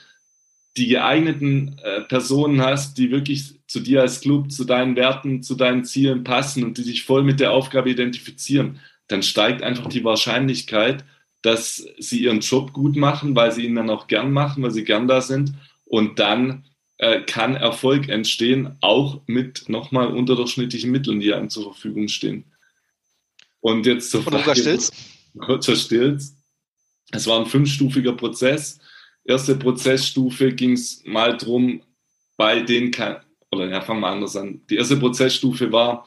die geeigneten äh, Personen hast, die wirklich zu dir als Club, zu deinen Werten, zu deinen Zielen passen und die sich voll mit der Aufgabe identifizieren, dann steigt einfach die Wahrscheinlichkeit, dass sie ihren Job gut machen, weil sie ihn dann auch gern machen, weil sie gern da sind. Und dann äh, kann Erfolg entstehen, auch mit nochmal unterdurchschnittlichen Mitteln, die einem zur Verfügung stehen. Und jetzt zur Frage. Roger Stilz? Roger Stilz. Es war ein fünfstufiger Prozess. Erste Prozessstufe ging es mal drum, bei den, oder ja, fangen wir anders an. Die erste Prozessstufe war,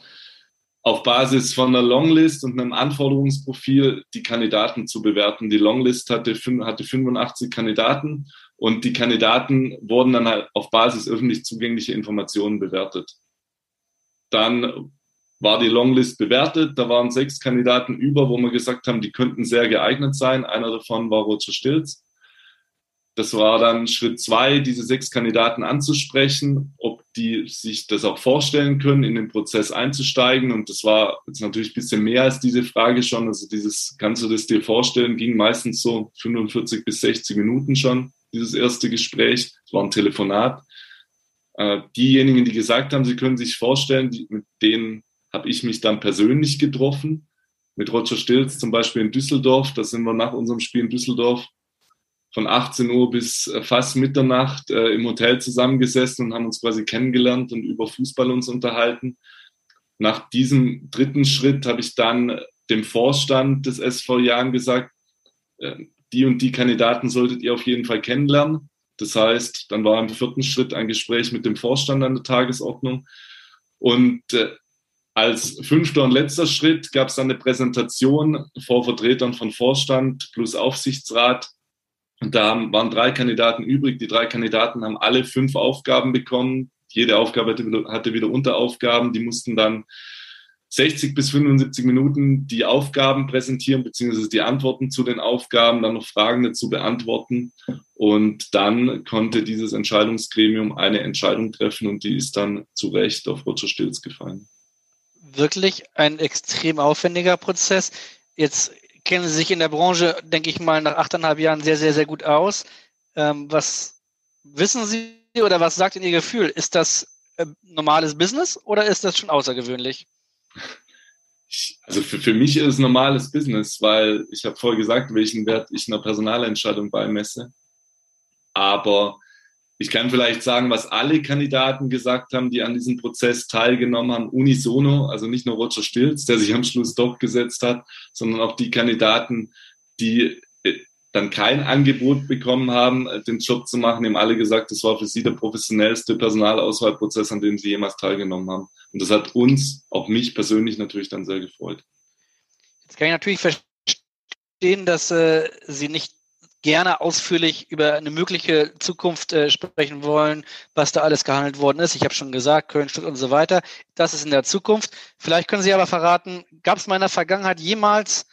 auf Basis von einer Longlist und einem Anforderungsprofil die Kandidaten zu bewerten. Die Longlist hatte, hatte 85 Kandidaten und die Kandidaten wurden dann halt auf Basis öffentlich zugänglicher Informationen bewertet. Dann war die Longlist bewertet. Da waren sechs Kandidaten über, wo wir gesagt haben, die könnten sehr geeignet sein. Einer davon war Roger Stilz. Das war dann Schritt zwei, diese sechs Kandidaten anzusprechen, ob die sich das auch vorstellen können, in den Prozess einzusteigen. Und das war jetzt natürlich ein bisschen mehr als diese Frage schon. Also dieses, kannst du das dir vorstellen, ging meistens so 45 bis 60 Minuten schon, dieses erste Gespräch. Es war ein Telefonat. Äh, diejenigen, die gesagt haben, sie können sich vorstellen, die, mit denen habe ich mich dann persönlich getroffen. Mit Roger Stilz zum Beispiel in Düsseldorf. Da sind wir nach unserem Spiel in Düsseldorf von 18 Uhr bis äh, fast Mitternacht äh, im Hotel zusammengesessen und haben uns quasi kennengelernt und über Fußball uns unterhalten. Nach diesem dritten Schritt habe ich dann dem Vorstand des SV Jahren gesagt, äh, die und die Kandidaten solltet ihr auf jeden Fall kennenlernen. Das heißt, dann war im vierten Schritt ein Gespräch mit dem Vorstand an der Tagesordnung. Und äh, als fünfter und letzter Schritt gab es dann eine Präsentation vor Vertretern von Vorstand plus Aufsichtsrat. Und da waren drei Kandidaten übrig. Die drei Kandidaten haben alle fünf Aufgaben bekommen. Jede Aufgabe hatte wieder, hatte wieder Unteraufgaben. Die mussten dann 60 bis 75 Minuten die Aufgaben präsentieren, beziehungsweise die Antworten zu den Aufgaben, dann noch Fragen dazu beantworten. Und dann konnte dieses Entscheidungsgremium eine Entscheidung treffen und die ist dann zu Recht auf Roger Stilz gefallen. Wirklich ein extrem aufwendiger Prozess. Jetzt kennen Sie sich in der Branche, denke ich mal, nach achteinhalb Jahren sehr, sehr, sehr gut aus. Ähm, was wissen Sie oder was sagt Ihnen Ihr Gefühl? Ist das äh, normales Business oder ist das schon außergewöhnlich? also für, für mich ist es normales Business, weil ich habe vorher gesagt, welchen Wert ich einer Personalentscheidung beimesse. Aber ich kann vielleicht sagen, was alle Kandidaten gesagt haben, die an diesem Prozess teilgenommen haben, unisono, also nicht nur Roger Stilz, der sich am Schluss doch gesetzt hat, sondern auch die Kandidaten, die dann kein Angebot bekommen haben, äh, den Job zu machen, haben alle gesagt, das war für sie der professionellste Personalauswahlprozess, an dem sie jemals teilgenommen haben. Und das hat uns, auch mich persönlich natürlich dann sehr gefreut. Jetzt kann ich natürlich verstehen, dass äh, Sie nicht gerne ausführlich über eine mögliche Zukunft äh, sprechen wollen, was da alles gehandelt worden ist. Ich habe schon gesagt, Köln, Stuttgart und so weiter. Das ist in der Zukunft. Vielleicht können Sie aber verraten, gab es mal in der Vergangenheit jemals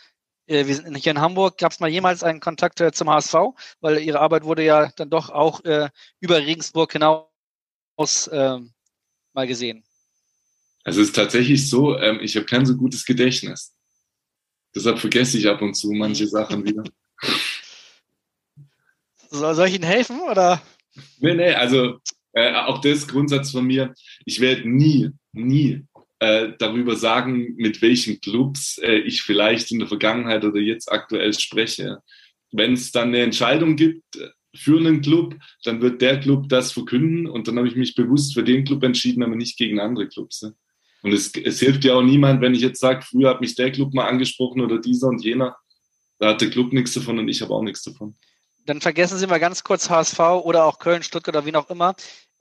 äh, wir sind hier in Hamburg. Gab es mal jemals einen Kontakt äh, zum HSV? Weil Ihre Arbeit wurde ja dann doch auch äh, über Regensburg hinaus äh, mal gesehen. Also es ist tatsächlich so, ähm, ich habe kein so gutes Gedächtnis. Deshalb vergesse ich ab und zu manche mhm. Sachen wieder. Soll, soll ich Ihnen helfen oder? Nee, nee, also äh, auch das Grundsatz von mir, ich werde nie, nie äh, darüber sagen, mit welchen Clubs äh, ich vielleicht in der Vergangenheit oder jetzt aktuell spreche. Wenn es dann eine Entscheidung gibt für einen Club, dann wird der Club das verkünden und dann habe ich mich bewusst für den Club entschieden, aber nicht gegen andere Clubs. Ne? Und es, es hilft ja auch niemand, wenn ich jetzt sage, früher hat mich der Club mal angesprochen oder dieser und jener. Da hat der Club nichts davon und ich habe auch nichts davon. Dann vergessen Sie mal ganz kurz HSV oder auch Köln, Stuttgart oder wie auch immer.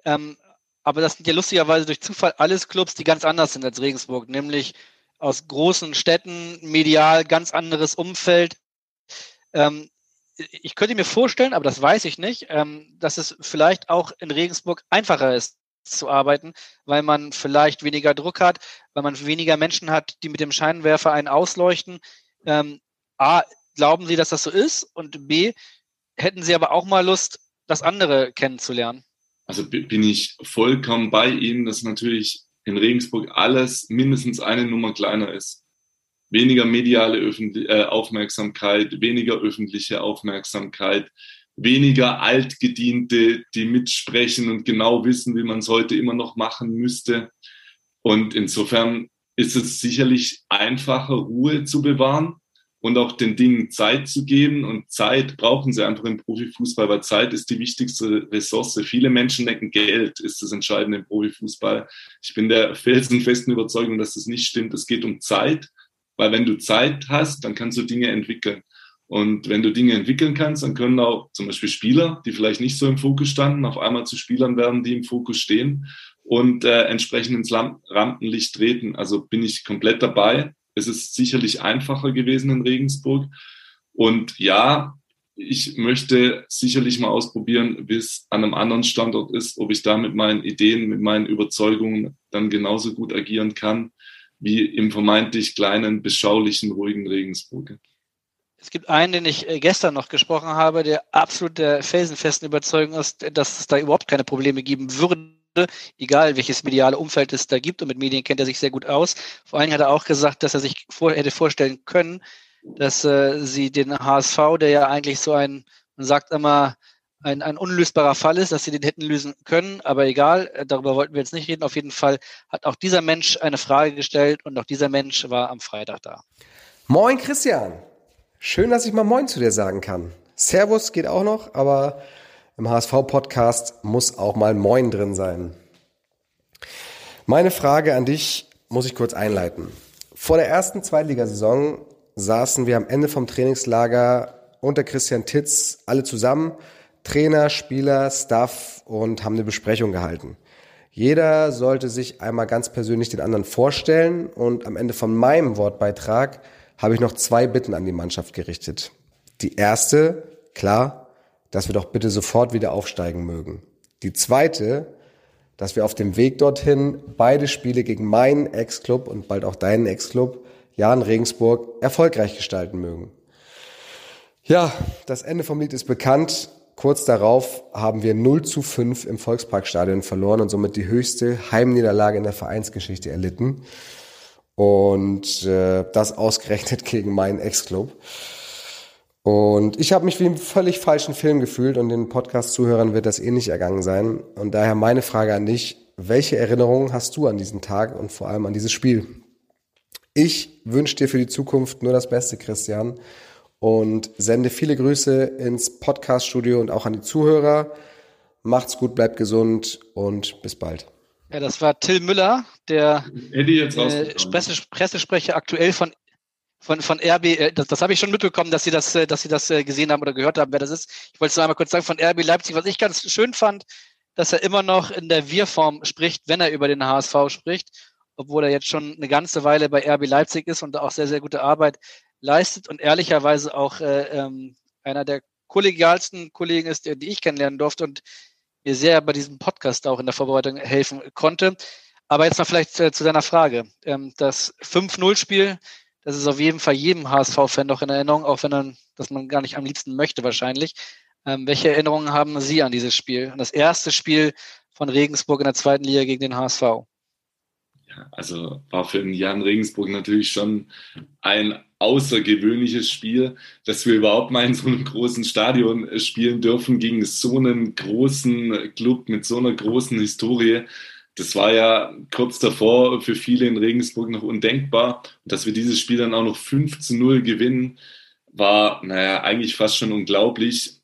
Ähm, aber das sind ja lustigerweise durch Zufall alles Clubs, die ganz anders sind als Regensburg, nämlich aus großen Städten, medial ganz anderes Umfeld. Ähm, ich könnte mir vorstellen, aber das weiß ich nicht, ähm, dass es vielleicht auch in Regensburg einfacher ist zu arbeiten, weil man vielleicht weniger Druck hat, weil man weniger Menschen hat, die mit dem Scheinwerfer einen ausleuchten. Ähm, A, glauben Sie, dass das so ist? Und B, hätten Sie aber auch mal Lust, das andere kennenzulernen? also bin ich vollkommen bei Ihnen, dass natürlich in Regensburg alles mindestens eine Nummer kleiner ist. Weniger mediale Öffentlich äh, Aufmerksamkeit, weniger öffentliche Aufmerksamkeit, weniger Altgediente, die mitsprechen und genau wissen, wie man es heute immer noch machen müsste. Und insofern ist es sicherlich einfacher, Ruhe zu bewahren und auch den Dingen Zeit zu geben. Und Zeit brauchen sie einfach im Profifußball, weil Zeit ist die wichtigste Ressource. Viele Menschen denken, Geld ist das Entscheidende im Profifußball. Ich bin der felsenfesten Überzeugung, dass das nicht stimmt. Es geht um Zeit, weil wenn du Zeit hast, dann kannst du Dinge entwickeln. Und wenn du Dinge entwickeln kannst, dann können auch zum Beispiel Spieler, die vielleicht nicht so im Fokus standen, auf einmal zu Spielern werden, die im Fokus stehen und äh, entsprechend ins Rampenlicht treten. Also bin ich komplett dabei. Es ist sicherlich einfacher gewesen in Regensburg. Und ja, ich möchte sicherlich mal ausprobieren, wie es an einem anderen Standort ist, ob ich da mit meinen Ideen, mit meinen Überzeugungen dann genauso gut agieren kann wie im vermeintlich kleinen, beschaulichen, ruhigen Regensburg. Es gibt einen, den ich äh, gestern noch gesprochen habe, der absolut der felsenfesten Überzeugung ist, dass es da überhaupt keine Probleme geben würde, egal welches mediale Umfeld es da gibt. Und mit Medien kennt er sich sehr gut aus. Vor allem hat er auch gesagt, dass er sich vor, hätte vorstellen können, dass äh, sie den HSV, der ja eigentlich so ein, man sagt immer, ein, ein unlösbarer Fall ist, dass sie den hätten lösen können. Aber egal, äh, darüber wollten wir jetzt nicht reden. Auf jeden Fall hat auch dieser Mensch eine Frage gestellt und auch dieser Mensch war am Freitag da. Moin Christian. Schön, dass ich mal Moin zu dir sagen kann. Servus geht auch noch, aber im HSV-Podcast muss auch mal Moin drin sein. Meine Frage an dich muss ich kurz einleiten. Vor der ersten Zweitligasaison saßen wir am Ende vom Trainingslager unter Christian Titz alle zusammen, Trainer, Spieler, Staff und haben eine Besprechung gehalten. Jeder sollte sich einmal ganz persönlich den anderen vorstellen und am Ende von meinem Wortbeitrag habe ich noch zwei Bitten an die Mannschaft gerichtet. Die erste, klar, dass wir doch bitte sofort wieder aufsteigen mögen. Die zweite, dass wir auf dem Weg dorthin beide Spiele gegen meinen Ex-Club und bald auch deinen Ex-Club, Jan Regensburg, erfolgreich gestalten mögen. Ja, das Ende vom Lied ist bekannt. Kurz darauf haben wir 0 zu 5 im Volksparkstadion verloren und somit die höchste Heimniederlage in der Vereinsgeschichte erlitten. Und äh, das ausgerechnet gegen meinen Ex-Club. Und ich habe mich wie im völlig falschen Film gefühlt und den Podcast-Zuhörern wird das ähnlich ergangen sein. Und daher meine Frage an dich, welche Erinnerungen hast du an diesen Tag und vor allem an dieses Spiel? Ich wünsche dir für die Zukunft nur das Beste, Christian und sende viele Grüße ins Podcast-Studio und auch an die Zuhörer. Macht's gut, bleibt gesund und bis bald. Ja, das war Till Müller, der äh, Pressesprecher aktuell von von, von RB, äh, das, das habe ich schon mitbekommen, dass sie das, äh, dass sie das äh, gesehen haben oder gehört haben, wer das ist. Ich wollte es nur einmal kurz sagen, von RB Leipzig, was ich ganz schön fand, dass er immer noch in der Wir-Form spricht, wenn er über den HSV spricht, obwohl er jetzt schon eine ganze Weile bei RB Leipzig ist und auch sehr, sehr gute Arbeit leistet und ehrlicherweise auch äh, ähm, einer der kollegialsten Kollegen ist, die ich kennenlernen durfte und mir sehr bei diesem Podcast auch in der Vorbereitung helfen konnte. Aber jetzt mal vielleicht zu deiner Frage. Ähm, das 5-0-Spiel, das ist auf jeden Fall jedem HSV-Fan noch in Erinnerung, auch wenn er, das man gar nicht am liebsten möchte wahrscheinlich. Ähm, welche Erinnerungen haben Sie an dieses Spiel? An das erste Spiel von Regensburg in der zweiten Liga gegen den HSV? Ja, also war für den Jan Regensburg natürlich schon ein außergewöhnliches Spiel, dass wir überhaupt mal in so einem großen Stadion äh, spielen dürfen gegen so einen großen Club mit so einer großen Historie. Das war ja kurz davor für viele in Regensburg noch undenkbar. Und dass wir dieses Spiel dann auch noch 5 zu 0 gewinnen, war, naja, eigentlich fast schon unglaublich.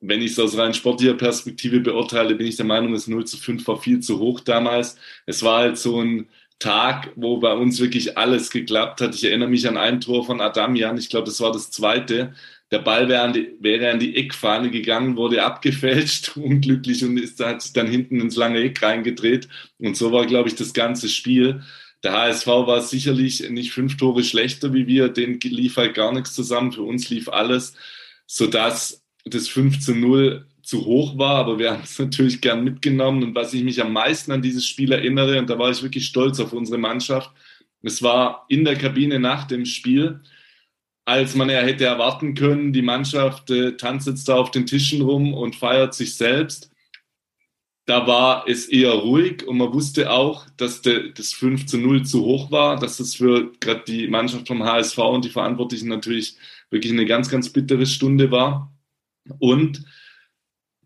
Wenn ich es aus rein sportlicher Perspektive beurteile, bin ich der Meinung, das 0 zu 5 war viel zu hoch damals. Es war halt so ein Tag, wo bei uns wirklich alles geklappt hat. Ich erinnere mich an ein Tor von Adamian, ich glaube, das war das zweite. Der Ball wäre an, die, an die Eckfahne gegangen, wurde abgefälscht, unglücklich und ist, hat sich dann hinten ins lange Eck reingedreht. Und so war, glaube ich, das ganze Spiel. Der HSV war sicherlich nicht fünf Tore schlechter wie wir, den lief halt gar nichts zusammen. Für uns lief alles, sodass das 5 zu 0 zu hoch war, aber wir haben es natürlich gern mitgenommen. Und was ich mich am meisten an dieses Spiel erinnere, und da war ich wirklich stolz auf unsere Mannschaft, es war in der Kabine nach dem Spiel, als man ja hätte erwarten können, die Mannschaft äh, tanzt jetzt da auf den Tischen rum und feiert sich selbst. Da war es eher ruhig und man wusste auch, dass de, das 5 zu 0 zu hoch war, dass das für gerade die Mannschaft vom HSV und die Verantwortlichen natürlich wirklich eine ganz, ganz bittere Stunde war. Und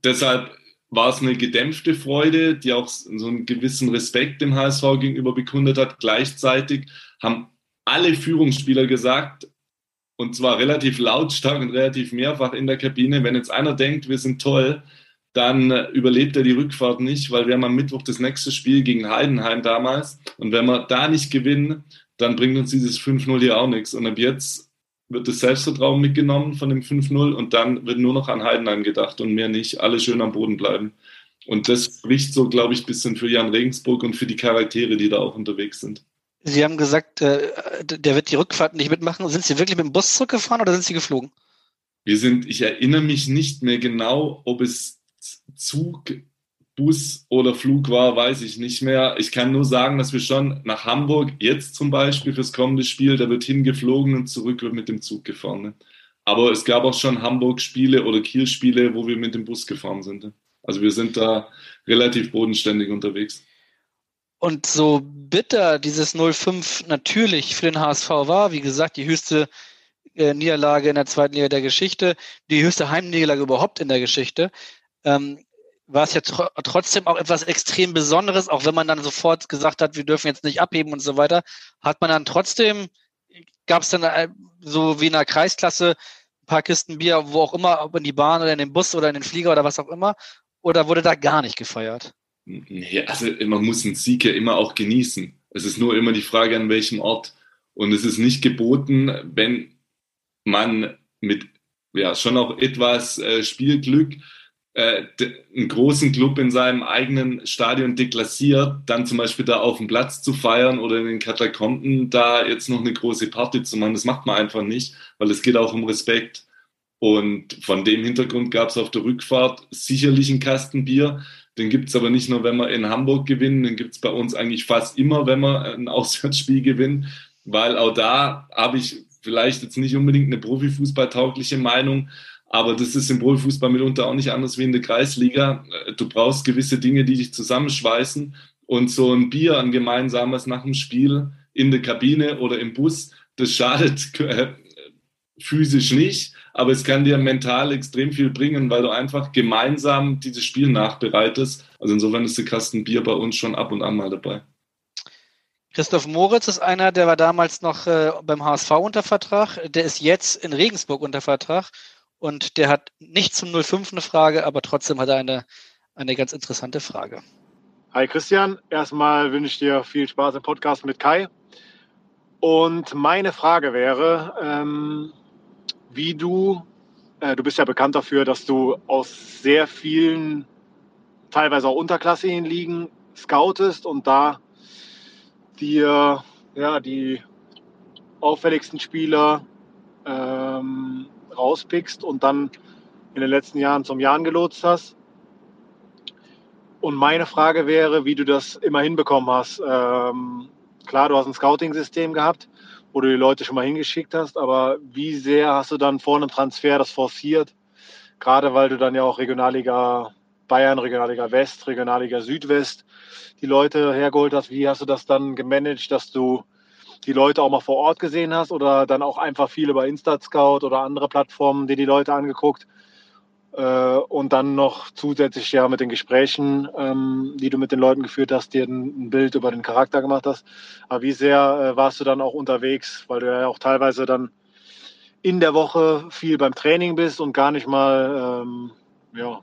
deshalb war es eine gedämpfte Freude, die auch so einen gewissen Respekt dem HSV gegenüber bekundet hat. Gleichzeitig haben alle Führungsspieler gesagt, und zwar relativ lautstark und relativ mehrfach in der Kabine, wenn jetzt einer denkt, wir sind toll, dann überlebt er die Rückfahrt nicht, weil wir haben am Mittwoch das nächste Spiel gegen Heidenheim damals. Und wenn wir da nicht gewinnen, dann bringt uns dieses 5-0 hier auch nichts. Und ab jetzt wird das Selbstvertrauen mitgenommen von dem 5-0 und dann wird nur noch an Heidenheim gedacht und mehr nicht. Alle schön am Boden bleiben. Und das spricht so, glaube ich, ein bisschen für Jan Regensburg und für die Charaktere, die da auch unterwegs sind. Sie haben gesagt, äh, der wird die Rückfahrt nicht mitmachen. Sind Sie wirklich mit dem Bus zurückgefahren oder sind Sie geflogen? Wir sind, ich erinnere mich nicht mehr genau, ob es Zug Bus oder Flug war, weiß ich nicht mehr. Ich kann nur sagen, dass wir schon nach Hamburg jetzt zum Beispiel fürs kommende Spiel, da wird hingeflogen und zurück wird mit dem Zug gefahren. Ne? Aber es gab auch schon Hamburg-Spiele oder Kiel-Spiele, wo wir mit dem Bus gefahren sind. Ne? Also wir sind da relativ bodenständig unterwegs. Und so bitter dieses 0-5 natürlich für den HSV war, wie gesagt, die höchste äh, Niederlage in der zweiten Liga der Geschichte, die höchste Heimniederlage überhaupt in der Geschichte. Ähm, war es ja tr trotzdem auch etwas extrem Besonderes, auch wenn man dann sofort gesagt hat, wir dürfen jetzt nicht abheben und so weiter, hat man dann trotzdem, gab es dann äh, so wie in der Kreisklasse ein paar Kisten Bier, wo auch immer, ob in die Bahn oder in den Bus oder in den Flieger oder was auch immer, oder wurde da gar nicht gefeiert? Nee, also man muss einen Sieg ja immer auch genießen. Es ist nur immer die Frage, an welchem Ort. Und es ist nicht geboten, wenn man mit ja schon auch etwas äh, Spielglück, äh, einen großen Club in seinem eigenen Stadion deklassiert, dann zum Beispiel da auf dem Platz zu feiern oder in den Katakomben da jetzt noch eine große Party zu machen. Das macht man einfach nicht, weil es geht auch um Respekt. Und von dem Hintergrund gab es auf der Rückfahrt sicherlich einen Kasten Bier. Den gibt es aber nicht nur, wenn wir in Hamburg gewinnen, den gibt es bei uns eigentlich fast immer, wenn wir ein Auswärtsspiel gewinnen, weil auch da habe ich vielleicht jetzt nicht unbedingt eine Profifußballtaugliche Meinung, aber das ist im Profifußball mitunter auch nicht anders wie in der Kreisliga. Du brauchst gewisse Dinge, die dich zusammenschweißen. Und so ein Bier, ein gemeinsames nach dem Spiel in der Kabine oder im Bus, das schadet äh, physisch nicht, aber es kann dir mental extrem viel bringen, weil du einfach gemeinsam dieses Spiel nachbereitest. Also insofern ist der Kasten Bier bei uns schon ab und an mal dabei. Christoph Moritz ist einer, der war damals noch äh, beim HSV unter Vertrag. Der ist jetzt in Regensburg unter Vertrag und der hat nicht zum 05 eine Frage, aber trotzdem hat er eine, eine ganz interessante Frage. Hi Christian, erstmal wünsche ich dir viel Spaß im Podcast mit Kai. Und meine Frage wäre, ähm, wie du, äh, du bist ja bekannt dafür, dass du aus sehr vielen, teilweise auch unterklassigen Ligen scoutest und da dir ja, die auffälligsten Spieler ähm, rauspickst und dann in den letzten Jahren zum Jahren gelotst hast. Und meine Frage wäre, wie du das immer hinbekommen hast. Ähm, klar, du hast ein Scouting-System gehabt, wo du die Leute schon mal hingeschickt hast, aber wie sehr hast du dann vor einem Transfer das forciert? Gerade weil du dann ja auch Regionalliga Bayern, Regionalliga West, Regionalliga Südwest die Leute hergeholt hast. Wie hast du das dann gemanagt, dass du die Leute auch mal vor Ort gesehen hast oder dann auch einfach viel über Instat-Scout oder andere Plattformen, die die Leute angeguckt? Äh, und dann noch zusätzlich ja mit den Gesprächen, ähm, die du mit den Leuten geführt hast, dir ein, Bild über den Charakter gemacht hast. Aber wie sehr äh, warst du dann auch unterwegs, weil du ja auch teilweise dann in der Woche viel beim Training bist und gar nicht mal ähm, ja,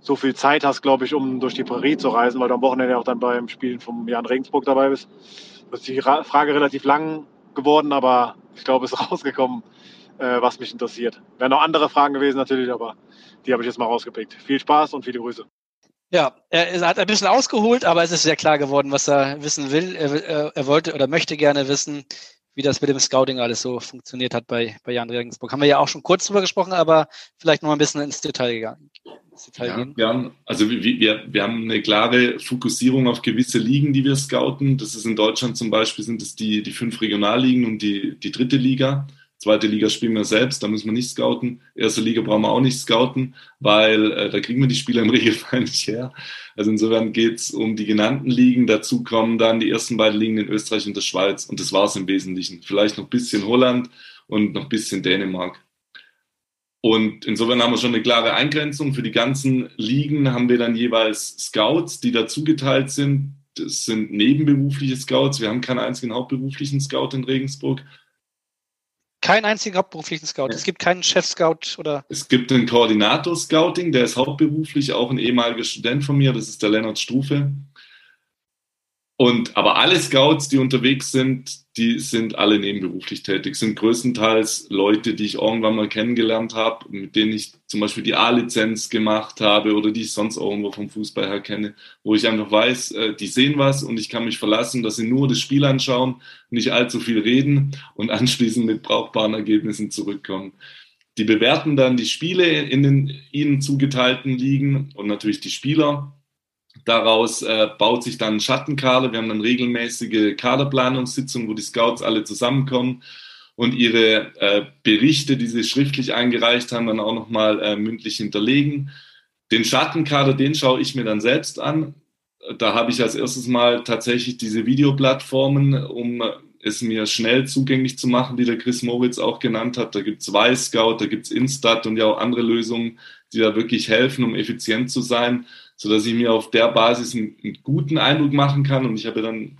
so viel Zeit hast, glaube ich, um durch die Prärie zu reisen, weil du am Wochenende auch dann beim Spielen vom Jan Regensburg dabei bist. Das ist die Frage relativ lang geworden, aber ich glaube, es ist rausgekommen, äh, was mich interessiert. Wären noch andere Fragen gewesen natürlich, aber die habe ich jetzt mal rausgepickt. Viel Spaß und viele Grüße. Ja, er hat ein bisschen ausgeholt, aber es ist sehr klar geworden, was er wissen will. Er, er, wollte oder möchte gerne wissen, wie das mit dem Scouting alles so funktioniert hat bei, bei Jan Regensburg. Haben wir ja auch schon kurz drüber gesprochen, aber vielleicht noch mal ein bisschen ins Detail, gegangen, ins Detail ja, gehen. Ja, also wir, wir, wir haben eine klare Fokussierung auf gewisse Ligen, die wir scouten. Das ist in Deutschland zum Beispiel, sind es die, die fünf Regionalligen und die, die dritte Liga. Zweite Liga spielen wir selbst, da müssen wir nicht scouten. Erste Liga brauchen wir auch nicht scouten, weil äh, da kriegen wir die Spieler im Regelfall nicht her. Also insofern geht es um die genannten Ligen. Dazu kommen dann die ersten beiden Ligen in Österreich und der Schweiz. Und das war es im Wesentlichen. Vielleicht noch ein bisschen Holland und noch ein bisschen Dänemark. Und insofern haben wir schon eine klare Eingrenzung. Für die ganzen Ligen haben wir dann jeweils Scouts, die dazugeteilt sind. Das sind nebenberufliche Scouts. Wir haben keinen einzigen hauptberuflichen Scout in Regensburg. Keinen einzigen hauptberuflichen Scout. Es gibt keinen Chef-Scout oder. Es gibt einen Koordinator-Scouting, der ist hauptberuflich, auch ein ehemaliger Student von mir, das ist der Lennart Strufe. Und, aber alle Scouts, die unterwegs sind, die sind alle nebenberuflich tätig, sind größtenteils Leute, die ich irgendwann mal kennengelernt habe, mit denen ich zum Beispiel die A-Lizenz gemacht habe oder die ich sonst irgendwo vom Fußball her kenne, wo ich einfach weiß, äh, die sehen was und ich kann mich verlassen, dass sie nur das Spiel anschauen, nicht allzu viel reden und anschließend mit brauchbaren Ergebnissen zurückkommen. Die bewerten dann die Spiele in den ihnen zugeteilten Ligen und natürlich die Spieler Daraus äh, baut sich dann ein Schattenkader. Wir haben dann regelmäßige Kaderplanungssitzungen, wo die Scouts alle zusammenkommen und ihre äh, Berichte, die sie schriftlich eingereicht haben, dann auch nochmal äh, mündlich hinterlegen. Den Schattenkader, den schaue ich mir dann selbst an. Da habe ich als erstes mal tatsächlich diese Videoplattformen, um es mir schnell zugänglich zu machen, die der Chris Moritz auch genannt hat. Da gibt es Y-Scout, da gibt es Instat und ja auch andere Lösungen, die da wirklich helfen, um effizient zu sein so dass ich mir auf der Basis einen, einen guten Eindruck machen kann. Und ich habe dann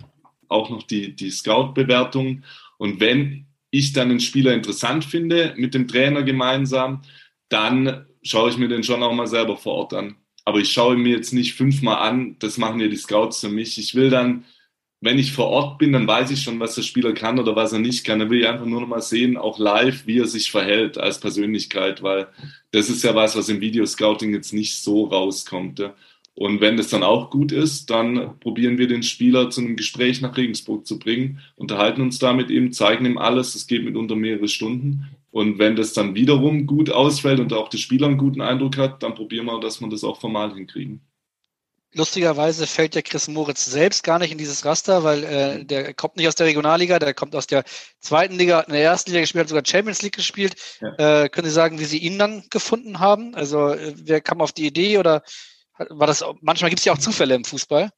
auch noch die, die Scout-Bewertung. Und wenn ich dann einen Spieler interessant finde, mit dem Trainer gemeinsam, dann schaue ich mir den schon auch mal selber vor Ort an. Aber ich schaue mir jetzt nicht fünfmal an, das machen ja die Scouts für mich. Ich will dann, wenn ich vor Ort bin, dann weiß ich schon, was der Spieler kann oder was er nicht kann. Dann will ich einfach nur noch mal sehen, auch live, wie er sich verhält als Persönlichkeit, weil das ist ja was, was im Videoscouting jetzt nicht so rauskommt. Ja. Und wenn das dann auch gut ist, dann probieren wir den Spieler zu einem Gespräch nach Regensburg zu bringen, unterhalten uns damit eben, zeigen ihm alles. Es geht mitunter mehrere Stunden. Und wenn das dann wiederum gut ausfällt und auch der Spieler einen guten Eindruck hat, dann probieren wir, dass wir das auch formal hinkriegen. Lustigerweise fällt der Chris Moritz selbst gar nicht in dieses Raster, weil äh, der kommt nicht aus der Regionalliga, der kommt aus der zweiten Liga, in der ersten Liga gespielt, hat sogar Champions League gespielt. Ja. Äh, können Sie sagen, wie Sie ihn dann gefunden haben? Also äh, wer kam auf die Idee oder war das manchmal gibt es ja auch Zufälle im Fußball?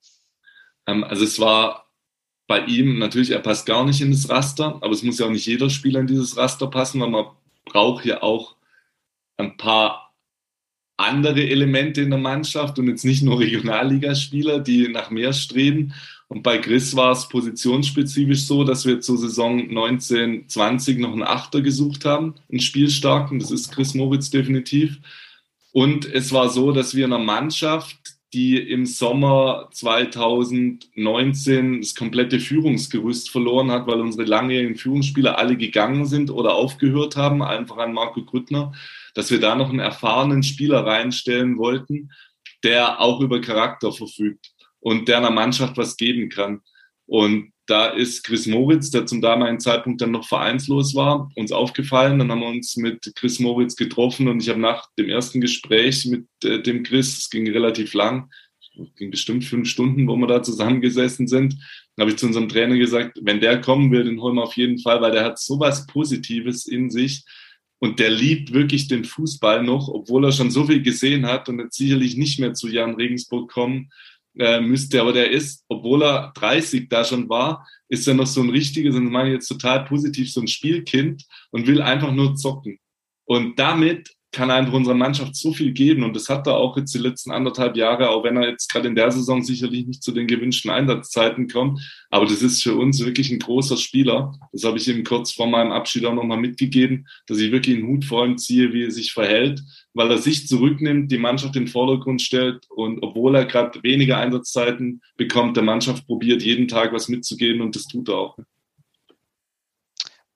Ähm, also es war bei ihm natürlich, er passt gar nicht in das Raster, aber es muss ja auch nicht jeder Spieler in dieses Raster passen, weil man braucht ja auch ein paar andere Elemente in der Mannschaft und jetzt nicht nur Regionalligaspieler, die nach mehr streben. Und bei Chris war es positionsspezifisch so, dass wir zur Saison 1920 noch einen Achter gesucht haben, einen Spielstarken. Das ist Chris Moritz definitiv. Und es war so, dass wir in einer Mannschaft, die im Sommer 2019 das komplette Führungsgerüst verloren hat, weil unsere langjährigen Führungsspieler alle gegangen sind oder aufgehört haben, einfach an Marco Grüttner, dass wir da noch einen erfahrenen Spieler reinstellen wollten, der auch über Charakter verfügt und der einer Mannschaft was geben kann. Und da ist Chris Moritz, der zum damaligen Zeitpunkt dann noch vereinslos war, uns aufgefallen. Dann haben wir uns mit Chris Moritz getroffen und ich habe nach dem ersten Gespräch mit äh, dem Chris, es ging relativ lang, ging bestimmt fünf Stunden, wo wir da zusammengesessen sind, habe ich zu unserem Trainer gesagt, wenn der kommen will, den holen wir auf jeden Fall, weil der hat sowas Positives in sich und der liebt wirklich den Fußball noch, obwohl er schon so viel gesehen hat und jetzt sicherlich nicht mehr zu Jan Regensburg kommen äh, müsste. Aber der ist, obwohl er 30 da schon war, ist er noch so ein richtiges, und meine ich jetzt total positiv, so ein Spielkind und will einfach nur zocken. Und damit kann einfach unserer Mannschaft so viel geben und das hat er auch jetzt die letzten anderthalb Jahre, auch wenn er jetzt gerade in der Saison sicherlich nicht zu den gewünschten Einsatzzeiten kommt. Aber das ist für uns wirklich ein großer Spieler. Das habe ich ihm kurz vor meinem Abschied auch nochmal mitgegeben, dass ich wirklich einen Hut vor ihm ziehe, wie er sich verhält, weil er sich zurücknimmt, die Mannschaft in den Vordergrund stellt und obwohl er gerade weniger Einsatzzeiten bekommt, der Mannschaft probiert, jeden Tag was mitzugeben und das tut er auch.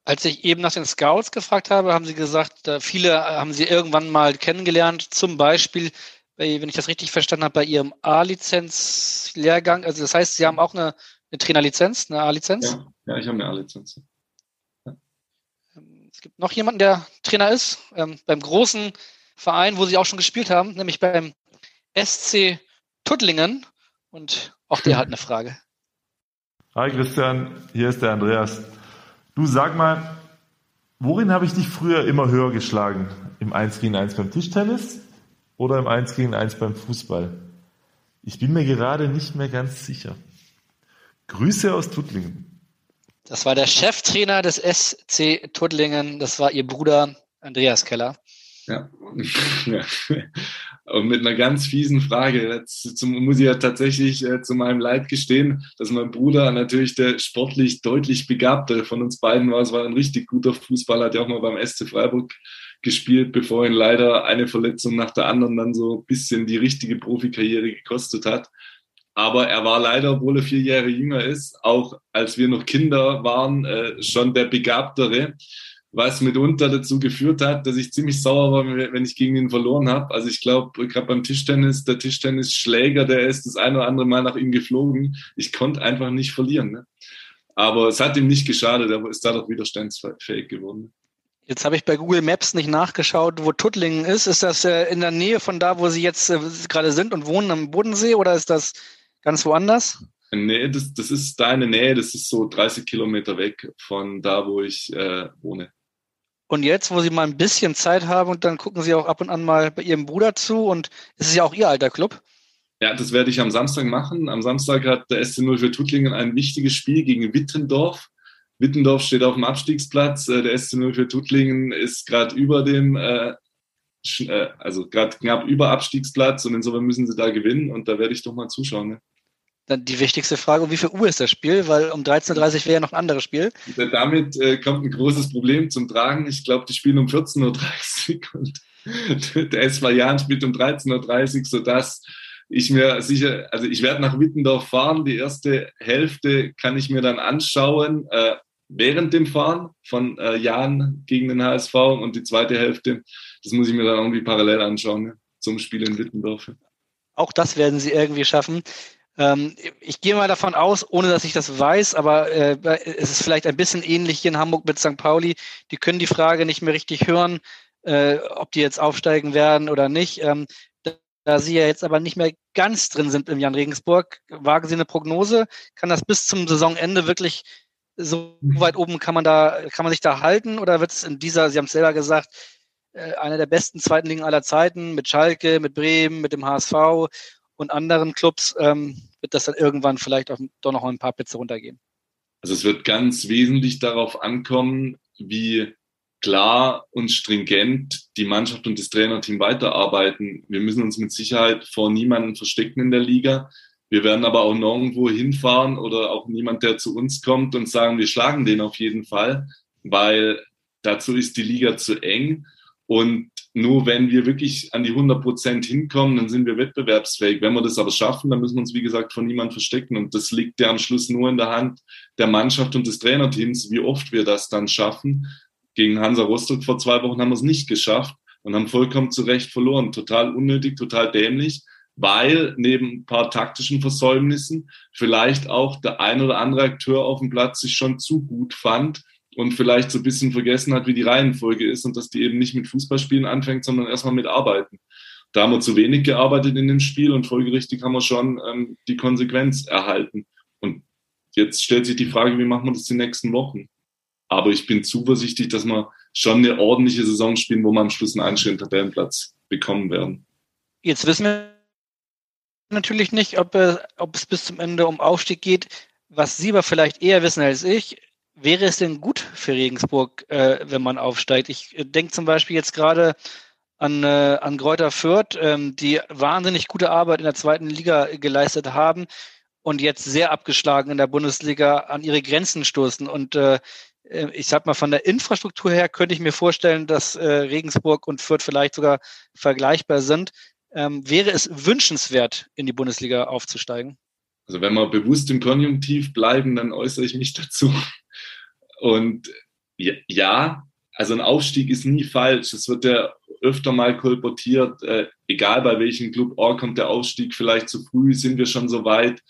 Als ich eben nach den Scouts gefragt habe, haben sie gesagt, viele haben sie irgendwann mal kennengelernt, zum Beispiel, wenn ich das richtig verstanden habe, bei ihrem A-Lizenz-Lehrgang. Also das heißt, sie haben auch eine, eine Trainerlizenz, eine A-Lizenz? Ja, ja, ich habe eine A-Lizenz. Ja. Es gibt noch jemanden, der Trainer ist, ähm, beim großen Verein, wo sie auch schon gespielt haben, nämlich beim SC Tuttlingen. Und auch der hat eine Frage. Hi Christian, hier ist der Andreas. Du sag mal, worin habe ich dich früher immer höher geschlagen? Im 1 gegen 1 beim Tischtennis oder im 1 gegen 1 beim Fußball? Ich bin mir gerade nicht mehr ganz sicher. Grüße aus Tuttlingen. Das war der Cheftrainer des SC Tuttlingen. Das war ihr Bruder Andreas Keller. Ja. Und mit einer ganz fiesen Frage. Jetzt muss ich ja tatsächlich äh, zu meinem Leid gestehen, dass mein Bruder natürlich der sportlich deutlich begabte von uns beiden war. Es war ein richtig guter Fußballer, hat ja auch mal beim SC Freiburg gespielt, bevor ihn leider eine Verletzung nach der anderen dann so ein bisschen die richtige Profikarriere gekostet hat. Aber er war leider, obwohl er vier Jahre jünger ist, auch als wir noch Kinder waren, äh, schon der Begabtere was mitunter dazu geführt hat, dass ich ziemlich sauer war, wenn ich gegen ihn verloren habe. Also ich glaube, gerade beim Tischtennis, der Tischtennisschläger, der ist das eine oder andere Mal nach ihm geflogen. Ich konnte einfach nicht verlieren. Ne? Aber es hat ihm nicht geschadet, er ist dadurch widerstandsfähig geworden. Jetzt habe ich bei Google Maps nicht nachgeschaut, wo Tuttlingen ist. Ist das äh, in der Nähe von da, wo Sie jetzt äh, gerade sind und wohnen am Bodensee oder ist das ganz woanders? Nee, das, das ist deine Nähe, das ist so 30 Kilometer weg von da, wo ich äh, wohne. Und jetzt, wo Sie mal ein bisschen Zeit haben und dann gucken Sie auch ab und an mal bei Ihrem Bruder zu und es ist ja auch Ihr alter Club. Ja, das werde ich am Samstag machen. Am Samstag hat der SC0 für Tuttlingen ein wichtiges Spiel gegen Wittendorf. Wittendorf steht auf dem Abstiegsplatz. Äh, der SC0 für Tuttlingen ist gerade über dem, äh, äh also gerade knapp über Abstiegsplatz und insofern müssen sie da gewinnen und da werde ich doch mal zuschauen. Ne? Dann die wichtigste Frage, um wie viel Uhr ist das Spiel? Weil um 13.30 Uhr wäre ja noch ein anderes Spiel. Damit äh, kommt ein großes Problem zum Tragen. Ich glaube, die spielen um 14.30 Uhr und der SV Jan spielt um 13.30 Uhr, sodass ich mir sicher, also ich werde nach Wittendorf fahren. Die erste Hälfte kann ich mir dann anschauen äh, während dem Fahren von äh, Jan gegen den HSV und die zweite Hälfte, das muss ich mir dann irgendwie parallel anschauen ne, zum Spiel in Wittendorf. Auch das werden sie irgendwie schaffen. Ähm, ich gehe mal davon aus, ohne dass ich das weiß, aber äh, es ist vielleicht ein bisschen ähnlich hier in Hamburg mit St. Pauli. Die können die Frage nicht mehr richtig hören, äh, ob die jetzt aufsteigen werden oder nicht. Ähm, da Sie ja jetzt aber nicht mehr ganz drin sind im Jan Regensburg, wagen Sie eine Prognose? Kann das bis zum Saisonende wirklich so weit oben kann man da, kann man sich da halten oder wird es in dieser, Sie haben es selber gesagt, äh, einer der besten zweiten Ligen aller Zeiten mit Schalke, mit Bremen, mit dem HSV und anderen Clubs ähm, wird das dann irgendwann vielleicht auch doch noch ein paar Plätze runtergehen. Also es wird ganz wesentlich darauf ankommen, wie klar und stringent die Mannschaft und das Trainerteam weiterarbeiten. Wir müssen uns mit Sicherheit vor niemanden verstecken in der Liga. Wir werden aber auch nirgendwo hinfahren oder auch niemand, der zu uns kommt und sagen, wir schlagen den auf jeden Fall, weil dazu ist die Liga zu eng. Und nur wenn wir wirklich an die 100 Prozent hinkommen, dann sind wir wettbewerbsfähig. Wenn wir das aber schaffen, dann müssen wir uns, wie gesagt, von niemand verstecken. Und das liegt ja am Schluss nur in der Hand der Mannschaft und des Trainerteams, wie oft wir das dann schaffen. Gegen Hansa Rostock vor zwei Wochen haben wir es nicht geschafft und haben vollkommen zu Recht verloren. Total unnötig, total dämlich, weil neben ein paar taktischen Versäumnissen vielleicht auch der ein oder andere Akteur auf dem Platz sich schon zu gut fand und vielleicht so ein bisschen vergessen hat, wie die Reihenfolge ist und dass die eben nicht mit Fußballspielen anfängt, sondern erstmal mit Arbeiten. Da haben wir zu wenig gearbeitet in dem Spiel und folgerichtig haben wir schon ähm, die Konsequenz erhalten. Und jetzt stellt sich die Frage, wie machen wir das die nächsten Wochen? Aber ich bin zuversichtlich, dass wir schon eine ordentliche Saison spielen, wo wir am Schluss einen anständigen Tabellenplatz bekommen werden. Jetzt wissen wir natürlich nicht, ob, äh, ob es bis zum Ende um Aufstieg geht. Was Sie aber vielleicht eher wissen als ich, wäre es denn gut für Regensburg, äh, wenn man aufsteigt? Ich äh, denke zum Beispiel jetzt gerade an, äh, an Gräuter Fürth, ähm, die wahnsinnig gute Arbeit in der zweiten Liga geleistet haben und jetzt sehr abgeschlagen in der Bundesliga an ihre Grenzen stoßen. Und äh, äh, ich sag mal, von der Infrastruktur her könnte ich mir vorstellen, dass äh, Regensburg und Fürth vielleicht sogar vergleichbar sind. Ähm, wäre es wünschenswert, in die Bundesliga aufzusteigen? Also wenn wir bewusst im Konjunktiv bleiben, dann äußere ich mich dazu. Und ja, also ein Aufstieg ist nie falsch. Es wird ja öfter mal kolportiert, äh, egal bei welchem Club, oh, kommt der Aufstieg vielleicht zu früh, sind wir schon so weit.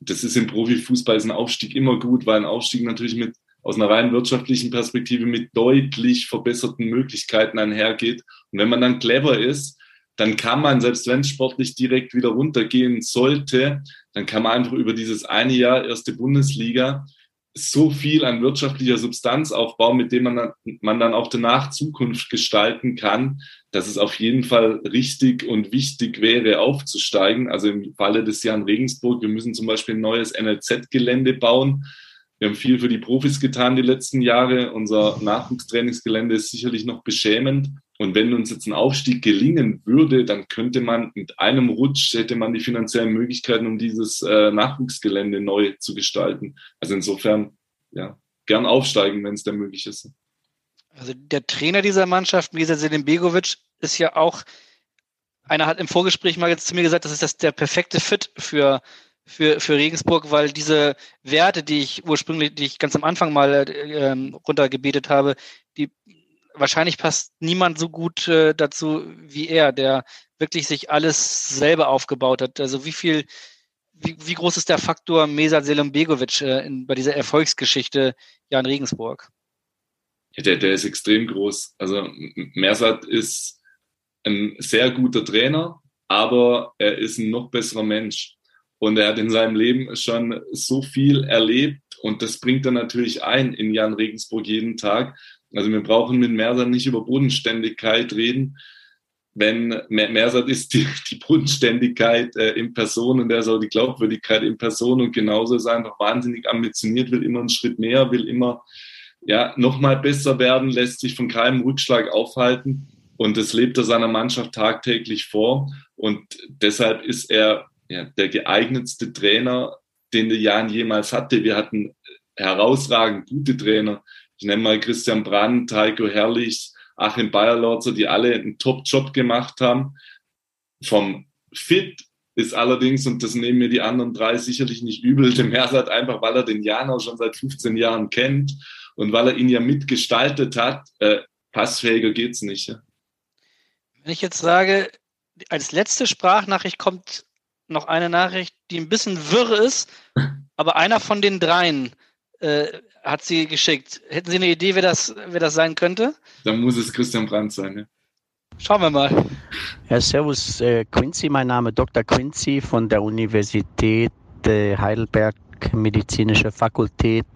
Das ist im Profifußball ist ein Aufstieg immer gut, weil ein Aufstieg natürlich mit aus einer rein wirtschaftlichen Perspektive mit deutlich verbesserten Möglichkeiten einhergeht. Und wenn man dann clever ist, dann kann man, selbst wenn es sportlich direkt wieder runtergehen sollte, dann kann man einfach über dieses eine Jahr erste Bundesliga so viel an wirtschaftlicher Substanz aufbauen, mit dem man dann, man dann auch danach Zukunft gestalten kann, dass es auf jeden Fall richtig und wichtig wäre, aufzusteigen. Also im Falle des Jan Regensburg, wir müssen zum Beispiel ein neues NLZ-Gelände bauen wir haben viel für die Profis getan die letzten Jahre. Unser Nachwuchstrainingsgelände ist sicherlich noch beschämend. Und wenn uns jetzt ein Aufstieg gelingen würde, dann könnte man mit einem Rutsch, hätte man die finanziellen Möglichkeiten, um dieses äh, Nachwuchsgelände neu zu gestalten. Also insofern, ja, gern aufsteigen, wenn es denn möglich ist. Also der Trainer dieser Mannschaft, Misa Begovic, ist ja auch, einer hat im Vorgespräch mal jetzt zu mir gesagt, das ist das der perfekte Fit für für, für Regensburg, weil diese Werte, die ich ursprünglich, die ich ganz am Anfang mal ähm, runtergebetet habe, die wahrscheinlich passt niemand so gut äh, dazu wie er, der wirklich sich alles selber aufgebaut hat. Also wie viel, wie, wie groß ist der Faktor Mesa Selumbegovic äh, in, bei dieser Erfolgsgeschichte Jan Regensburg? Ja, der, der ist extrem groß. Also Mersat ist ein sehr guter Trainer, aber er ist ein noch besserer Mensch. Und er hat in seinem Leben schon so viel erlebt und das bringt er natürlich ein in Jan Regensburg jeden Tag. Also wir brauchen mit Mersat nicht über Bodenständigkeit reden. Wenn Mersat ist die, die Bodenständigkeit äh, in Person und er soll die Glaubwürdigkeit in Person und genauso ist er einfach wahnsinnig ambitioniert, will immer einen Schritt mehr, will immer ja, nochmal besser werden, lässt sich von keinem Rückschlag aufhalten und das lebt er seiner Mannschaft tagtäglich vor und deshalb ist er ja, der geeignetste Trainer, den der Jan jemals hatte. Wir hatten herausragend gute Trainer. Ich nenne mal Christian Brandt, Heiko Herrlich, Achim Bayerlorzer, die alle einen Top-Job gemacht haben. Vom Fit ist allerdings, und das nehmen mir die anderen drei sicherlich nicht übel, dem Hersat einfach, weil er den Jan auch schon seit 15 Jahren kennt und weil er ihn ja mitgestaltet hat, äh, passfähiger geht's nicht. Ja? Wenn ich jetzt sage, als letzte Sprachnachricht kommt noch eine Nachricht, die ein bisschen wirr ist, aber einer von den dreien äh, hat sie geschickt. Hätten Sie eine Idee, wer das, wer das sein könnte? Dann muss es Christian Brandt sein. Ja? Schauen wir mal. Ja, servus äh, Quincy, mein Name Dr. Quincy von der Universität äh, Heidelberg Medizinische Fakultät.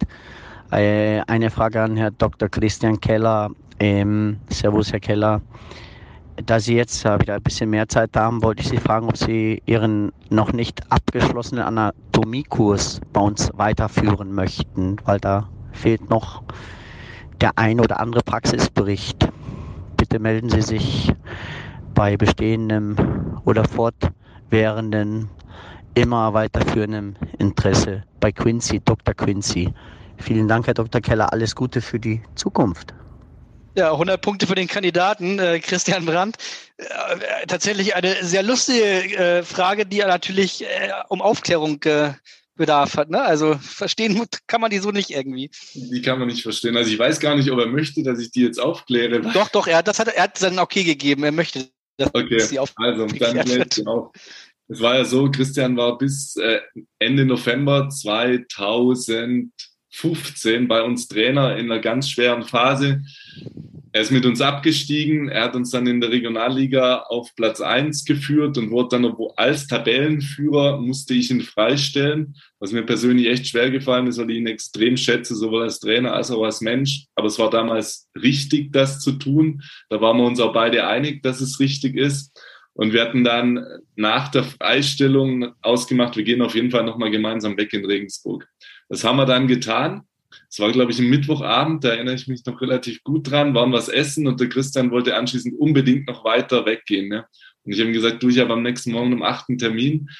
Äh, eine Frage an Herrn Dr. Christian Keller. Ähm, servus, Herr Keller. Da Sie jetzt äh, wieder ein bisschen mehr Zeit haben, wollte ich Sie fragen, ob Sie Ihren noch nicht abgeschlossenen Anatomiekurs bei uns weiterführen möchten, weil da fehlt noch der ein oder andere Praxisbericht. Bitte melden Sie sich bei bestehendem oder fortwährenden, immer weiterführendem Interesse bei Quincy, Dr. Quincy. Vielen Dank, Herr Dr. Keller. Alles Gute für die Zukunft. Ja, 100 Punkte für den Kandidaten äh, Christian Brandt. Äh, tatsächlich eine sehr lustige äh, Frage, die ja natürlich äh, um Aufklärung äh, Bedarf hat. Ne? Also verstehen kann man die so nicht irgendwie. Die kann man nicht verstehen. Also ich weiß gar nicht, ob er möchte, dass ich die jetzt aufkläre. Doch, doch, er hat, das hat, er hat seinen Okay gegeben. Er möchte, dass okay. sie aufklären. Also dann kläre ich auf. Es war ja so, Christian war bis äh, Ende November 2015 bei uns Trainer in einer ganz schweren Phase er ist mit uns abgestiegen. Er hat uns dann in der Regionalliga auf Platz 1 geführt und wurde dann als Tabellenführer musste ich ihn freistellen, was mir persönlich echt schwer gefallen ist, weil ich ihn extrem schätze, sowohl als Trainer als auch als Mensch. Aber es war damals richtig, das zu tun. Da waren wir uns auch beide einig, dass es richtig ist. Und wir hatten dann nach der Freistellung ausgemacht, wir gehen auf jeden Fall nochmal gemeinsam weg in Regensburg. Das haben wir dann getan. Es war, glaube ich, ein Mittwochabend, da erinnere ich mich noch relativ gut dran, waren was essen und der Christian wollte anschließend unbedingt noch weiter weggehen. Ne? Und ich habe ihm gesagt, du, ich habe am nächsten Morgen um achten Termin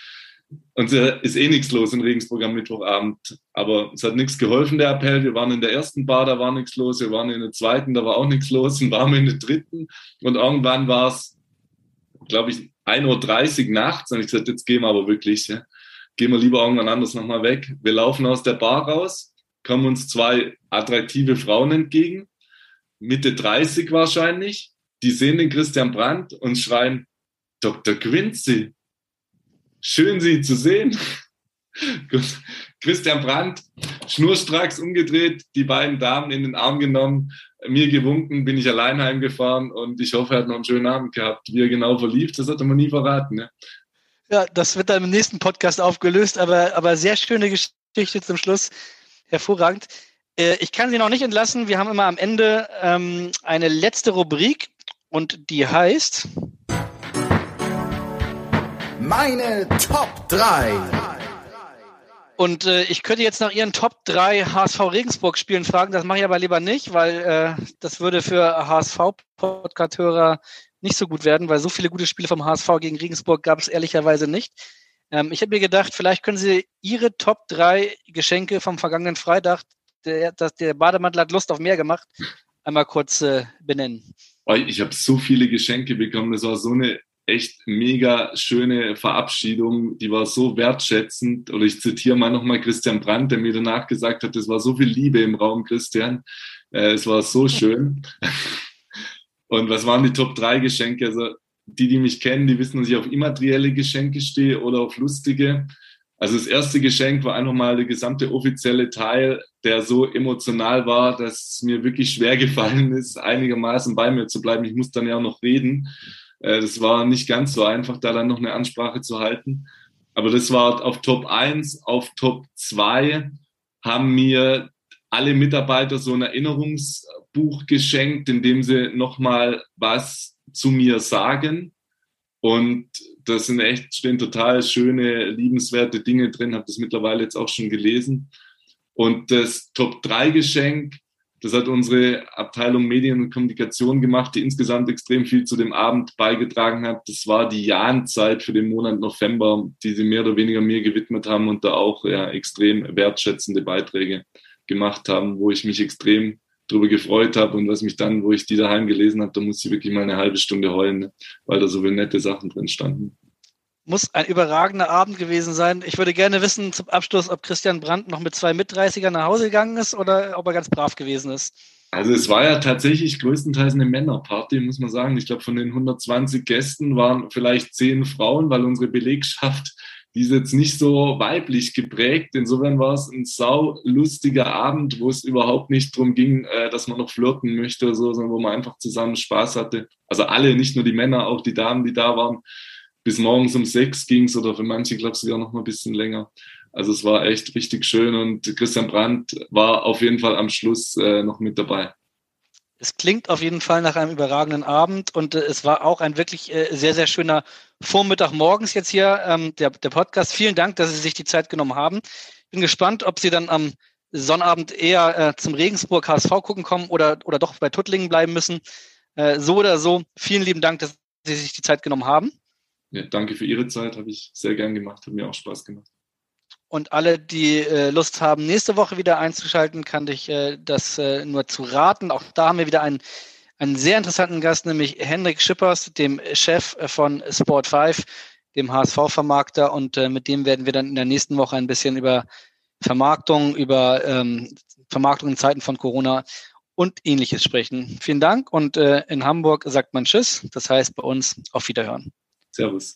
und es ist eh nichts los in Regensburg am Mittwochabend. Aber es hat nichts geholfen, der Appell. Wir waren in der ersten Bar, da war nichts los. Wir waren in der zweiten, da war auch nichts los. Und waren wir in der dritten. Und irgendwann war es, glaube ich, 1.30 Uhr nachts. Und ich gesagt, jetzt gehen wir aber wirklich. Ja. Gehen wir lieber irgendwann anders nochmal weg. Wir laufen aus der Bar raus kommen uns zwei attraktive Frauen entgegen, Mitte 30 wahrscheinlich. Die sehen den Christian Brandt und schreien, Dr. Quincy, schön Sie zu sehen. Christian Brandt, schnurstracks umgedreht, die beiden Damen in den Arm genommen, mir gewunken, bin ich allein heimgefahren und ich hoffe, er hat noch einen schönen Abend gehabt. Wie er genau verlief, das hat er mir nie verraten. Ne? Ja, das wird dann im nächsten Podcast aufgelöst, aber, aber sehr schöne Geschichte zum Schluss. Hervorragend. Äh, ich kann Sie noch nicht entlassen. Wir haben immer am Ende ähm, eine letzte Rubrik und die heißt Meine Top 3. Und äh, ich könnte jetzt nach Ihren Top 3 HSV Regensburg Spielen fragen, das mache ich aber lieber nicht, weil äh, das würde für HSV-Podcast-Hörer nicht so gut werden, weil so viele gute Spiele vom HSV gegen Regensburg gab es ehrlicherweise nicht. Ähm, ich habe mir gedacht, vielleicht können Sie Ihre Top 3 Geschenke vom vergangenen Freitag, der, der Bademantel hat Lust auf mehr gemacht, einmal kurz äh, benennen. Ich habe so viele Geschenke bekommen. Das war so eine echt mega schöne Verabschiedung. Die war so wertschätzend. Oder ich zitiere mal nochmal Christian Brandt, der mir danach gesagt hat, es war so viel Liebe im Raum, Christian. Äh, es war so schön. Und was waren die Top 3 Geschenke? Also die, die mich kennen, die wissen, dass ich auf immaterielle Geschenke stehe oder auf lustige. Also das erste Geschenk war einfach mal der gesamte offizielle Teil, der so emotional war, dass es mir wirklich schwer gefallen ist, einigermaßen bei mir zu bleiben. Ich muss dann ja auch noch reden. Äh, das war nicht ganz so einfach, da dann noch eine Ansprache zu halten. Aber das war auf Top 1. Auf Top 2 haben mir alle Mitarbeiter so ein Erinnerungsbuch geschenkt, in dem sie nochmal was zu mir sagen. Und das sind echt, stehen total schöne, liebenswerte Dinge drin, habe das mittlerweile jetzt auch schon gelesen. Und das Top-3-Geschenk, das hat unsere Abteilung Medien und Kommunikation gemacht, die insgesamt extrem viel zu dem Abend beigetragen hat. Das war die Jahnzeit für den Monat November, die sie mehr oder weniger mir gewidmet haben und da auch ja, extrem wertschätzende Beiträge gemacht haben, wo ich mich extrem drüber gefreut habe und was mich dann, wo ich die daheim gelesen habe, da musste ich wirklich mal eine halbe Stunde heulen, ne? weil da so viele nette Sachen drin standen. Muss ein überragender Abend gewesen sein. Ich würde gerne wissen zum Abschluss, ob Christian Brandt noch mit zwei Mitdreißigern nach Hause gegangen ist oder ob er ganz brav gewesen ist. Also es war ja tatsächlich größtenteils eine Männerparty, muss man sagen. Ich glaube, von den 120 Gästen waren vielleicht zehn Frauen, weil unsere Belegschaft, die ist jetzt nicht so weiblich geprägt. Insofern war es ein sau lustiger Abend, wo es überhaupt nicht darum ging, äh, dass man noch flirten möchte oder so, sondern wo man einfach zusammen Spaß hatte. Also alle, nicht nur die Männer, auch die Damen, die da waren bis morgens um sechs ging es oder für manche, glaube ich, sogar noch mal ein bisschen länger. Also es war echt richtig schön und Christian Brandt war auf jeden Fall am Schluss äh, noch mit dabei. Es klingt auf jeden Fall nach einem überragenden Abend und äh, es war auch ein wirklich äh, sehr, sehr schöner Vormittag morgens jetzt hier, ähm, der, der Podcast. Vielen Dank, dass Sie sich die Zeit genommen haben. Bin gespannt, ob Sie dann am Sonnabend eher äh, zum Regensburg HSV gucken kommen oder, oder doch bei Tuttlingen bleiben müssen. Äh, so oder so, vielen lieben Dank, dass Sie sich die Zeit genommen haben ja, danke für Ihre Zeit, habe ich sehr gern gemacht, hat mir auch Spaß gemacht. Und alle, die äh, Lust haben, nächste Woche wieder einzuschalten, kann ich äh, das äh, nur zu raten. Auch da haben wir wieder einen, einen sehr interessanten Gast, nämlich Hendrik Schippers, dem Chef von Sport 5, dem HSV-Vermarkter. Und äh, mit dem werden wir dann in der nächsten Woche ein bisschen über Vermarktung, über ähm, Vermarktung in Zeiten von Corona und ähnliches sprechen. Vielen Dank und äh, in Hamburg sagt man Tschüss. Das heißt bei uns auf Wiederhören. Servus.